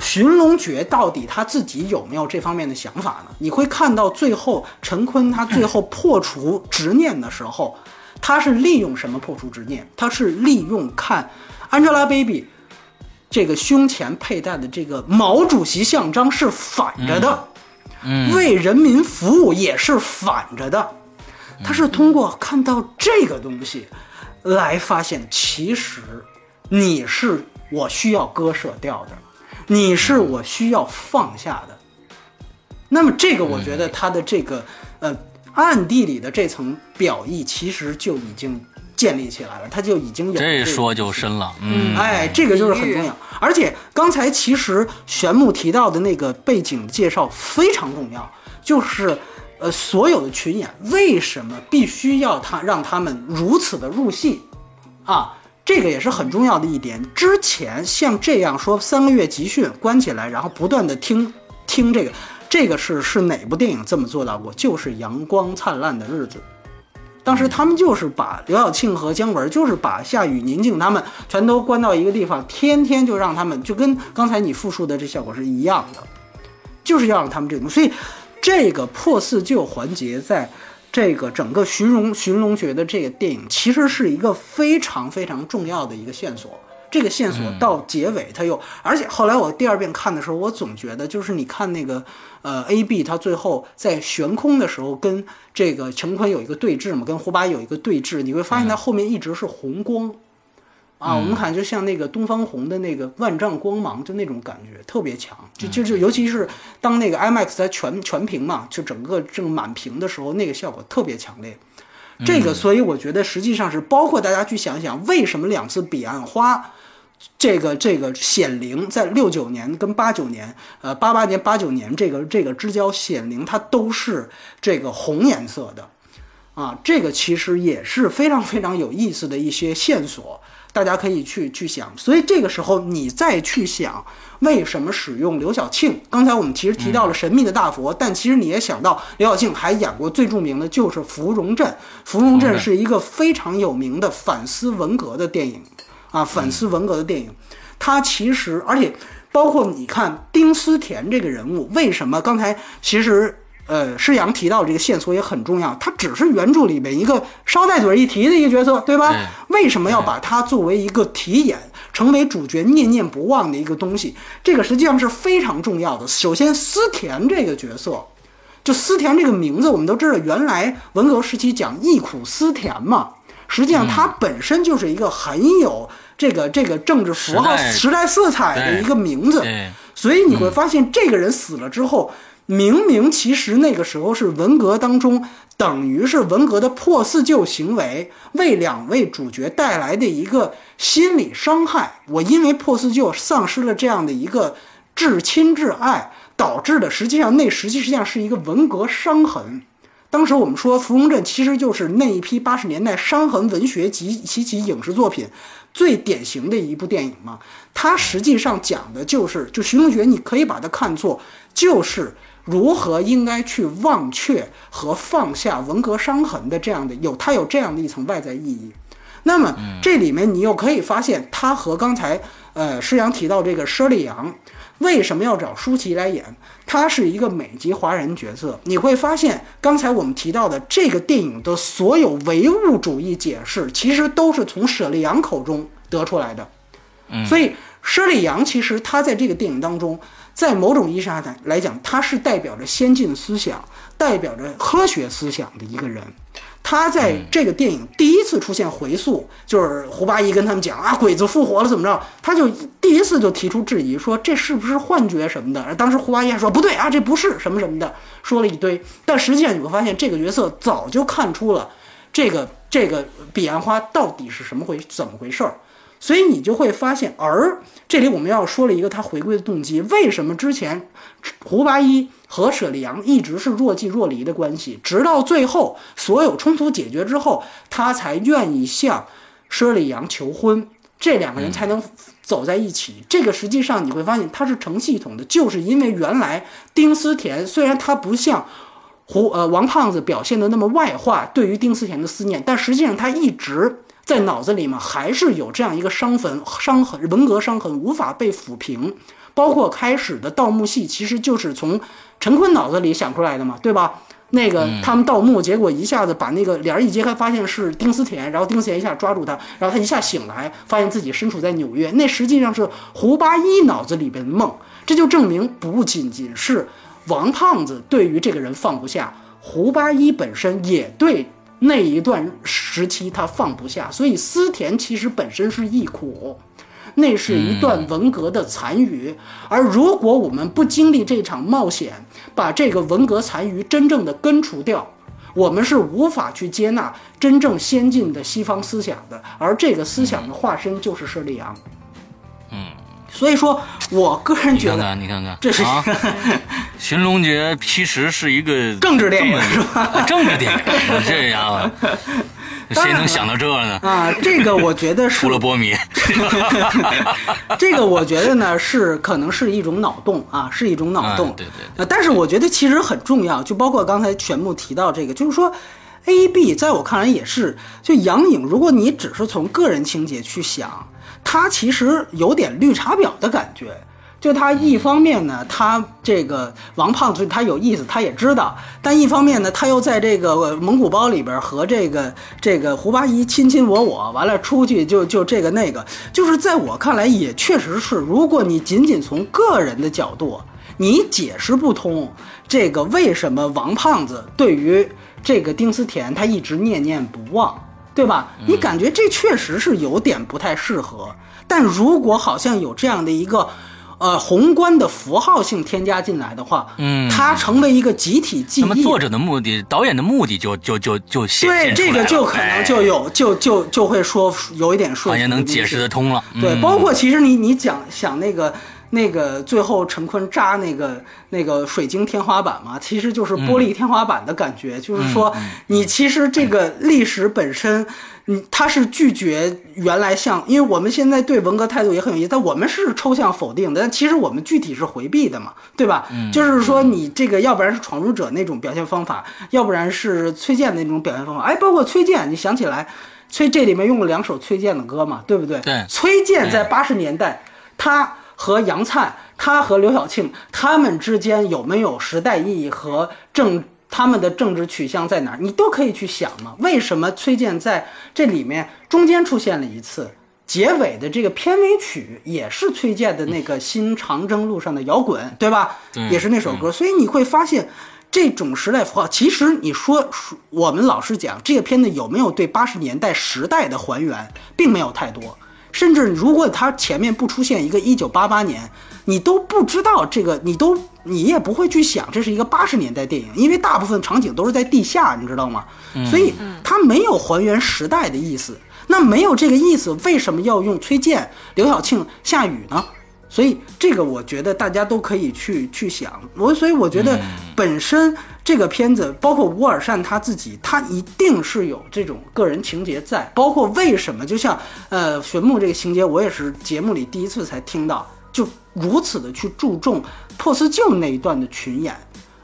寻龙诀到底他自己有没有这方面的想法呢？你会看到最后陈坤他最后破除执念的时候，他是利用什么破除执念？他是利用看 Angelababy 这个胸前佩戴的这个毛主席像章是反着的，嗯为人民服务也是反着的。他是通过看到这个东西，来发现其实你是我需要割舍掉的，你是我需要放下的。那么这个我觉得他的这个呃暗地里的这层表意，其实就已经建立起来了，他就已经有个这说就深了，嗯，哎，这个就是很重要。而且刚才其实玄牧提到的那个背景介绍非常重要，就是呃所有的群演为什么必须要他让他们如此的入戏啊？这个也是很重要的一点。之前像这样说三个月集训关起来，然后不断的听听这个，这个是是哪部电影这么做到过？就是《阳光灿烂的日子》。当时他们就是把刘晓庆和姜文，就是把夏雨、宁静他们全都关到一个地方，天天就让他们就跟刚才你复述的这效果是一样的，就是要让他们这种。所以这个破四旧环节，在这个整个寻龙寻龙诀的这个电影，其实是一个非常非常重要的一个线索。这个线索到结尾，它又，而且后来我第二遍看的时候，我总觉得就是你看那个，呃，A B 他最后在悬空的时候跟这个陈坤有一个对峙嘛，跟胡巴有一个对峙，你会发现他后面一直是红光，啊，我们看就像那个东方红的那个万丈光芒，就那种感觉特别强，就就就尤其是当那个 IMAX 它全全屏嘛，就整个正满屏的时候，那个效果特别强烈。这个，所以我觉得实际上是包括大家去想想，为什么两次彼岸花，这个这个显灵在六九年跟八九年，呃八八年八九年这个这个之交显灵，它都是这个红颜色的，啊，这个其实也是非常非常有意思的一些线索，大家可以去去想。所以这个时候你再去想。为什么使用刘晓庆？刚才我们其实提到了神秘的大佛，但其实你也想到刘晓庆还演过最著名的就是《芙蓉镇》。《芙蓉镇》是一个非常有名的反思文革的电影，啊，反思文革的电影。它其实，而且包括你看丁思甜这个人物，为什么刚才其实呃施洋提到这个线索也很重要？他只是原著里面一个捎带嘴一提的一个角色，对吧？为什么要把它作为一个题眼？成为主角念念不忘的一个东西，这个实际上是非常重要的。首先，思甜这个角色，就思甜这个名字，我们都知道，原来文革时期讲忆苦思甜嘛，实际上它本身就是一个很有这个这个政治符号、时代色彩的一个名字。所以你会发现，这个人死了之后。明明其实那个时候是文革当中，等于是文革的破四旧行为，为两位主角带来的一个心理伤害。我因为破四旧丧失了这样的一个至亲至爱，导致的实际上那实际实际上是一个文革伤痕。当时我们说《芙蓉镇》其实就是那一批八十年代伤痕文学及其其影视作品最典型的一部电影嘛。它实际上讲的就是，就徐同学，你可以把它看作就是。如何应该去忘却和放下文革伤痕的这样的有它有这样的一层外在意义，那么这里面你又可以发现，它和刚才呃施阳提到这个佘丽阳为什么要找舒淇来演？她是一个美籍华人角色，你会发现刚才我们提到的这个电影的所有唯物主义解释，其实都是从舍利昂口中得出来的。所以佘丽阳其实他在这个电影当中。在某种意义上来讲，他是代表着先进思想、代表着科学思想的一个人。他在这个电影第一次出现回溯，就是胡八一跟他们讲啊，鬼子复活了怎么着？他就第一次就提出质疑，说这是不是幻觉什么的？当时胡八一还说不对啊，这不是什么什么的，说了一堆。但实际上你会发现，这个角色早就看出了这个这个彼岸花到底是什么回怎么回事儿。所以你就会发现，而这里我们要说了一个他回归的动机。为什么之前胡八一和舍利阳一直是若即若离的关系，直到最后所有冲突解决之后，他才愿意向舍利阳求婚，这两个人才能走在一起。这个实际上你会发现，它是成系统的，就是因为原来丁思甜虽然他不像胡呃王胖子表现的那么外化对于丁思甜的思念，但实际上他一直。在脑子里面还是有这样一个伤痕，伤痕文革伤痕无法被抚平。包括开始的盗墓戏，其实就是从陈坤脑子里想出来的嘛，对吧？那个他们盗墓，结果一下子把那个帘一揭开，发现是丁思甜，然后丁思甜一下抓住他，然后他一下醒来，发现自己身处在纽约。那实际上是胡八一脑子里边的梦。这就证明不仅仅是王胖子对于这个人放不下，胡八一本身也对。那一段时期他放不下，所以思田其实本身是忆苦，那是一段文革的残余。而如果我们不经历这场冒险，把这个文革残余真正的根除掉，我们是无法去接纳真正先进的西方思想的。而这个思想的化身就是舍利昂。所以说，我个人觉得，你看看，这是啊，[LAUGHS] 寻龙诀其实是一个政治电影，是吧？政治电影，这样，[LAUGHS] 谁能想到这呢？啊，这个我觉得是除了波米，[LAUGHS] 这个我觉得呢是可能是一种脑洞啊，是一种脑洞。对对。但是我觉得其实很重要，就包括刚才全部提到这个，就是说，A B 在我看来也是，就杨颖，如果你只是从个人情节去想。他其实有点绿茶婊的感觉，就他一方面呢，他这个王胖子他有意思，他也知道；但一方面呢，他又在这个蒙古包里边和这个这个胡八一亲亲我我，完了出去就就这个那个，就是在我看来也确实是，如果你仅仅从个人的角度，你解释不通这个为什么王胖子对于这个丁思甜他一直念念不忘。对吧？你感觉这确实是有点不太适合。但如果好像有这样的一个。呃，宏观的符号性添加进来的话，嗯它成为一个集体记忆。那么作者的目的，导演的目的就就就就显对这个就可能哎就有就就就会说有一点说服好像能力解释得通了。对，嗯包括其实你你讲想那个那个最后陈坤扎那个那个水晶天花板嘛，其实就是玻璃天花板的感觉，就是说你其实这个历史本身。你他是拒绝原来像，因为我们现在对文革态度也很有意思，但我们是抽象否定的，但其实我们具体是回避的嘛，对吧？就是说你这个要不然是闯入者那种表现方法，要不然是崔健那种表现方法。哎，包括崔健，你想起来，崔这里面用了两首崔健的歌嘛，对不对？对崔健在八十年代，他和杨灿，他和刘晓庆，他们之间有没有时代意义和政？他们的政治取向在哪儿？你都可以去想嘛。为什么崔健在这里面中间出现了一次？结尾的这个片尾曲也是崔健的那个《新长征路上的摇滚》，对吧？对也是那首歌。所以你会发现，这种时代符号，其实你说说我们老实讲，这个片子有没有对八十年代时代的还原，并没有太多。甚至如果它前面不出现一个一九八八年，你都不知道这个，你都你也不会去想这是一个八十年代电影，因为大部分场景都是在地下，你知道吗？所以它没有还原时代的意思。那没有这个意思，为什么要用崔健、刘晓庆、夏雨呢？所以这个我觉得大家都可以去去想。我所以我觉得本身这个片子，包括乌尔善他自己，他一定是有这种个人情节在。包括为什么，就像呃玄牧这个情节，我也是节目里第一次才听到，就如此的去注重破四镜那一段的群演。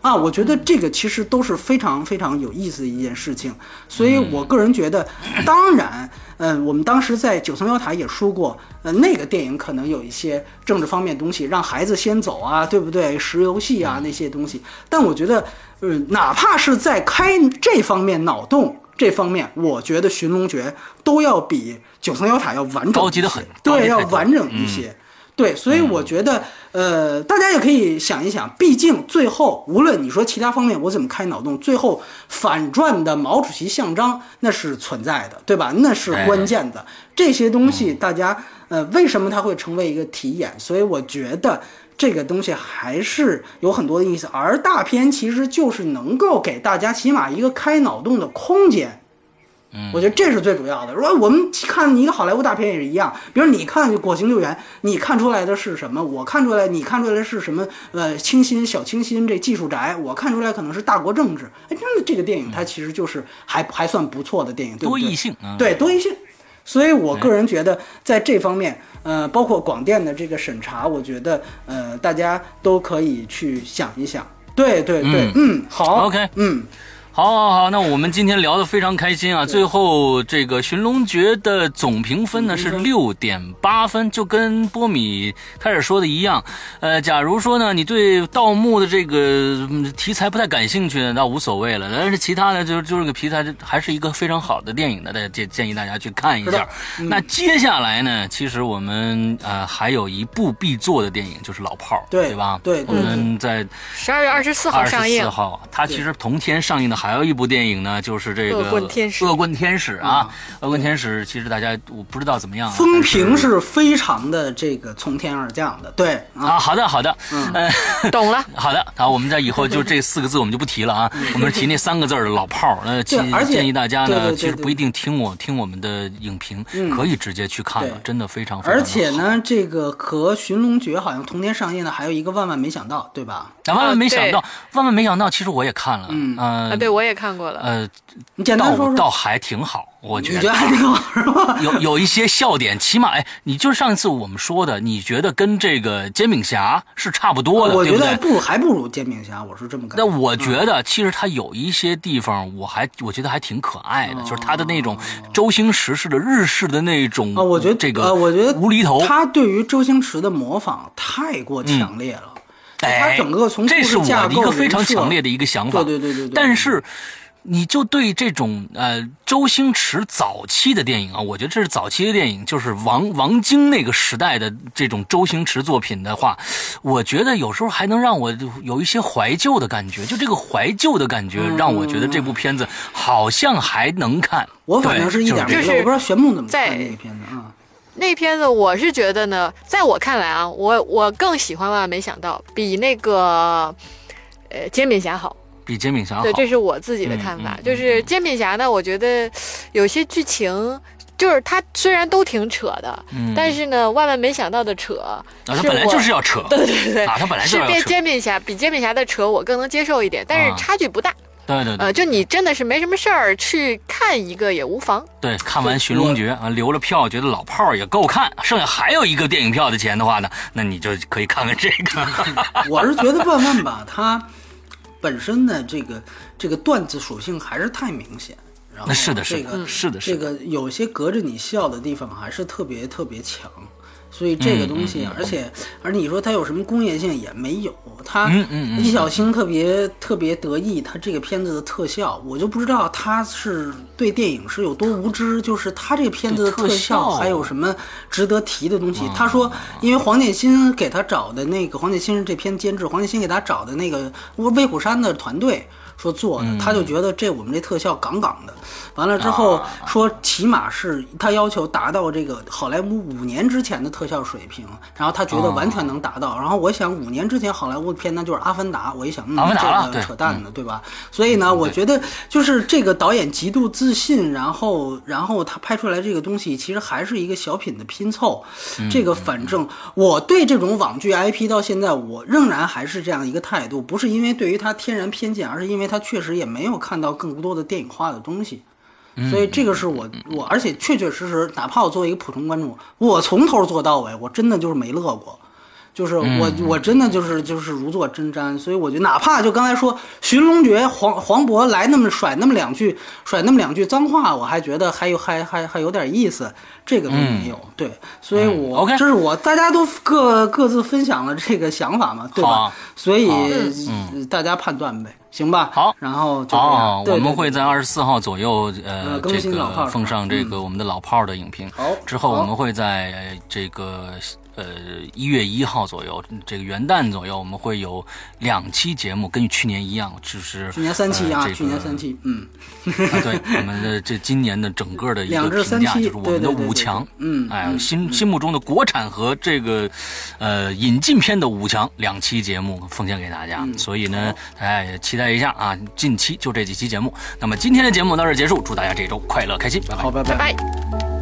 啊，我觉得这个其实都是非常非常有意思的一件事情，所以我个人觉得，当然，嗯、我们当时在九层妖塔也说过，呃，那个电影可能有一些政治方面的东西，让孩子先走啊，对不对？石游戏啊那些东西，但我觉得，嗯、哪怕是在开这方面脑洞。这方面，我觉得《寻龙诀》都要比九层妖塔要完整高级得很对，要完整一些。对，所以我觉得，呃，大家也可以想一想，毕竟最后无论你说其他方面我怎么开脑洞，最后反转的毛主席像章那是存在的，对吧？那是关键的。这些东西大家，呃，为什么它会成为一个题眼？所以我觉得这个东西还是有很多的意思，而大片其实就是能够给大家起码一个开脑洞的空间。我觉得这是最主要的。如果我们看一个好莱坞大片也是一样，比如你看《火星救援》，你看出来的是什么？我看出来，你看出来是什么？呃，清新小清新这技术宅，我看出来可能是大国政治。哎，真的这个电影它其实就是还还算不错的电影，对不多？异性啊，对多异性。所以我个人觉得，在这方面，呃，包括广电的这个审查，我觉得，呃，大家都可以去想一想。对对对，嗯，好 OK 嗯，好，好，好，那我们今天聊得非常开心啊！最后这个《寻龙诀》的总评分呢是六点八分，就跟波米开始说的一样。呃，假如说呢你对盗墓的这个嗯题材不太感兴趣，那无所谓了。但是其他的就是就是个题材，还是一个非常好的电影的，大家建建议大家去看一下。那接下来呢，其实我们呃还有一部必做的电影，就是《老炮儿》，对对吧？对对我们在十二月二十四号二十上映四。号，它其实同天上映的还有一部电影呢，就是这个恶棍天使。恶棍天使啊，恶棍天使，其实大家我不知道怎么样啊，风评是是非常的这个从天而降的，对啊，啊，好的好的，嗯，懂了，[LAUGHS] 好的，好，我们在以后就这四个字我们就不提了啊，[LAUGHS] 我们是提那三个字儿的老炮儿。那建而且建议大家呢，对对对对其实不一定听我听我们的影评，可以直接去看了，真的非常非常而且呢，这个和《寻龙诀》好像同天上映的还有一个《万万没想到》，对吧？啊万万没想到，万万没想到，其实我也看了，嗯。啊，对我也看过了。呃，你简单说说，倒倒还挺好，我觉得你觉得还挺好是吧？有有一些笑点，起码哎，你就是上一次我们说的，你觉得跟这个煎饼侠是差不多的，我觉对不对？得不如还不如煎饼侠，我是这么感那。我觉得其实他有一些地方，我还我觉得还挺可爱的，就是他的那种周星驰式的日式的那种啊，我觉得这个，呃，我觉得无厘头，他对于周星驰的模仿太过强烈了。哎，他整个从这是我的一个非常强烈的一个想法。对对对对对但是你就对这种呃周星驰早期的电影啊，我觉得这是早期的电影，就是王王晶那个时代的这种周星驰作品的话，我觉得有时候还能让我有一些怀旧的感觉。就这个怀旧的感觉，让我觉得这部片子好像还能看。我反正是一点没有，我不知道玄木怎么看那个片子啊。那片子我是觉得呢，在我看来啊，我我更喜欢万万没想到，比那个呃煎饼侠好。比煎饼侠好，对，这是我自己的看法。就是煎饼侠呢，我觉得有些剧情，就是它虽然都挺扯的，但是呢，万万没想到的扯，[LAUGHS] 啊，它本来就是要扯，对对对，啊，它本来就是比煎饼侠比煎饼侠的扯我更能接受一点，但是差距不大。对对，呃，就你真的是没什么事儿去看一个也无妨。对，看完《寻龙诀》啊，留了票，觉得老炮儿也够看，剩下还有一个电影票的钱的话呢，那你就可以看看这个。[LAUGHS] 我是觉得万万吧，它。本身呢，这个这个段子属性还是太明显，然后是的，是的是的，这个有些隔着你笑的地方还是特别特别强。所以这个东西，而且而你说它有什么工业性也没有，他李小星特别特别得意，他这个片子的特效，我就不知道他是对电影是有多无知，就是他这个片子的特效还有什么值得提的东西。他说，因为黄建新给他找的那个黄建新是这篇监制，黄建新给他找的那个威虎山的团队。说做的，他就觉得这我们这特效杠杠的，完了之后说起码是他要求达到这个好莱坞五年之前的特效水平，然后他觉得完全能达到。然后我想五年之前好莱坞的片那就是《阿凡达》，我一想，嗯，这个扯淡的，对吧？所以呢，我觉得就是这个导演极度自信，然后然后他拍出来这个东西其实还是一个小品的拼凑。这个反正我对这种网剧 IP 到现在我仍然还是这样一个态度，不是因为对于他天然偏见，而是因为。他确实也没有看到更多的电影化的东西，所以这个是我我，而且确确实实，哪怕我作为一个普通观众，我从头做到尾，我真的就是没乐过。就是我，我真的就是就是如坐针毡，所以我觉得哪怕就刚才说《寻龙诀》，黄黄渤来那么甩那么两句，甩那么两句脏话，我还觉得还有还还还有点意思，这个并没有。对，所以我这是我大家都各各自分享了这个想法嘛，对吧？所以大家判断呗，行吧？好，然后就哦，我们会在二十四号左右呃这个奉上这个我们的老炮儿的影评，好，之后我们会在这个。呃，一月一号左右，这个元旦左右，我们会有两期节目，跟去年一样，就是去年三期啊，去年三期，嗯，对，我们的这今年的整个的一个评价就是我们的五强，嗯，哎，心心目中的国产和这个呃引进片的五强两期节目奉献给大家，所以呢，大家也期待一下啊，近期就这几期节目。那么今天的节目到这结束，祝大家这周快乐开心，拜拜，好，拜拜。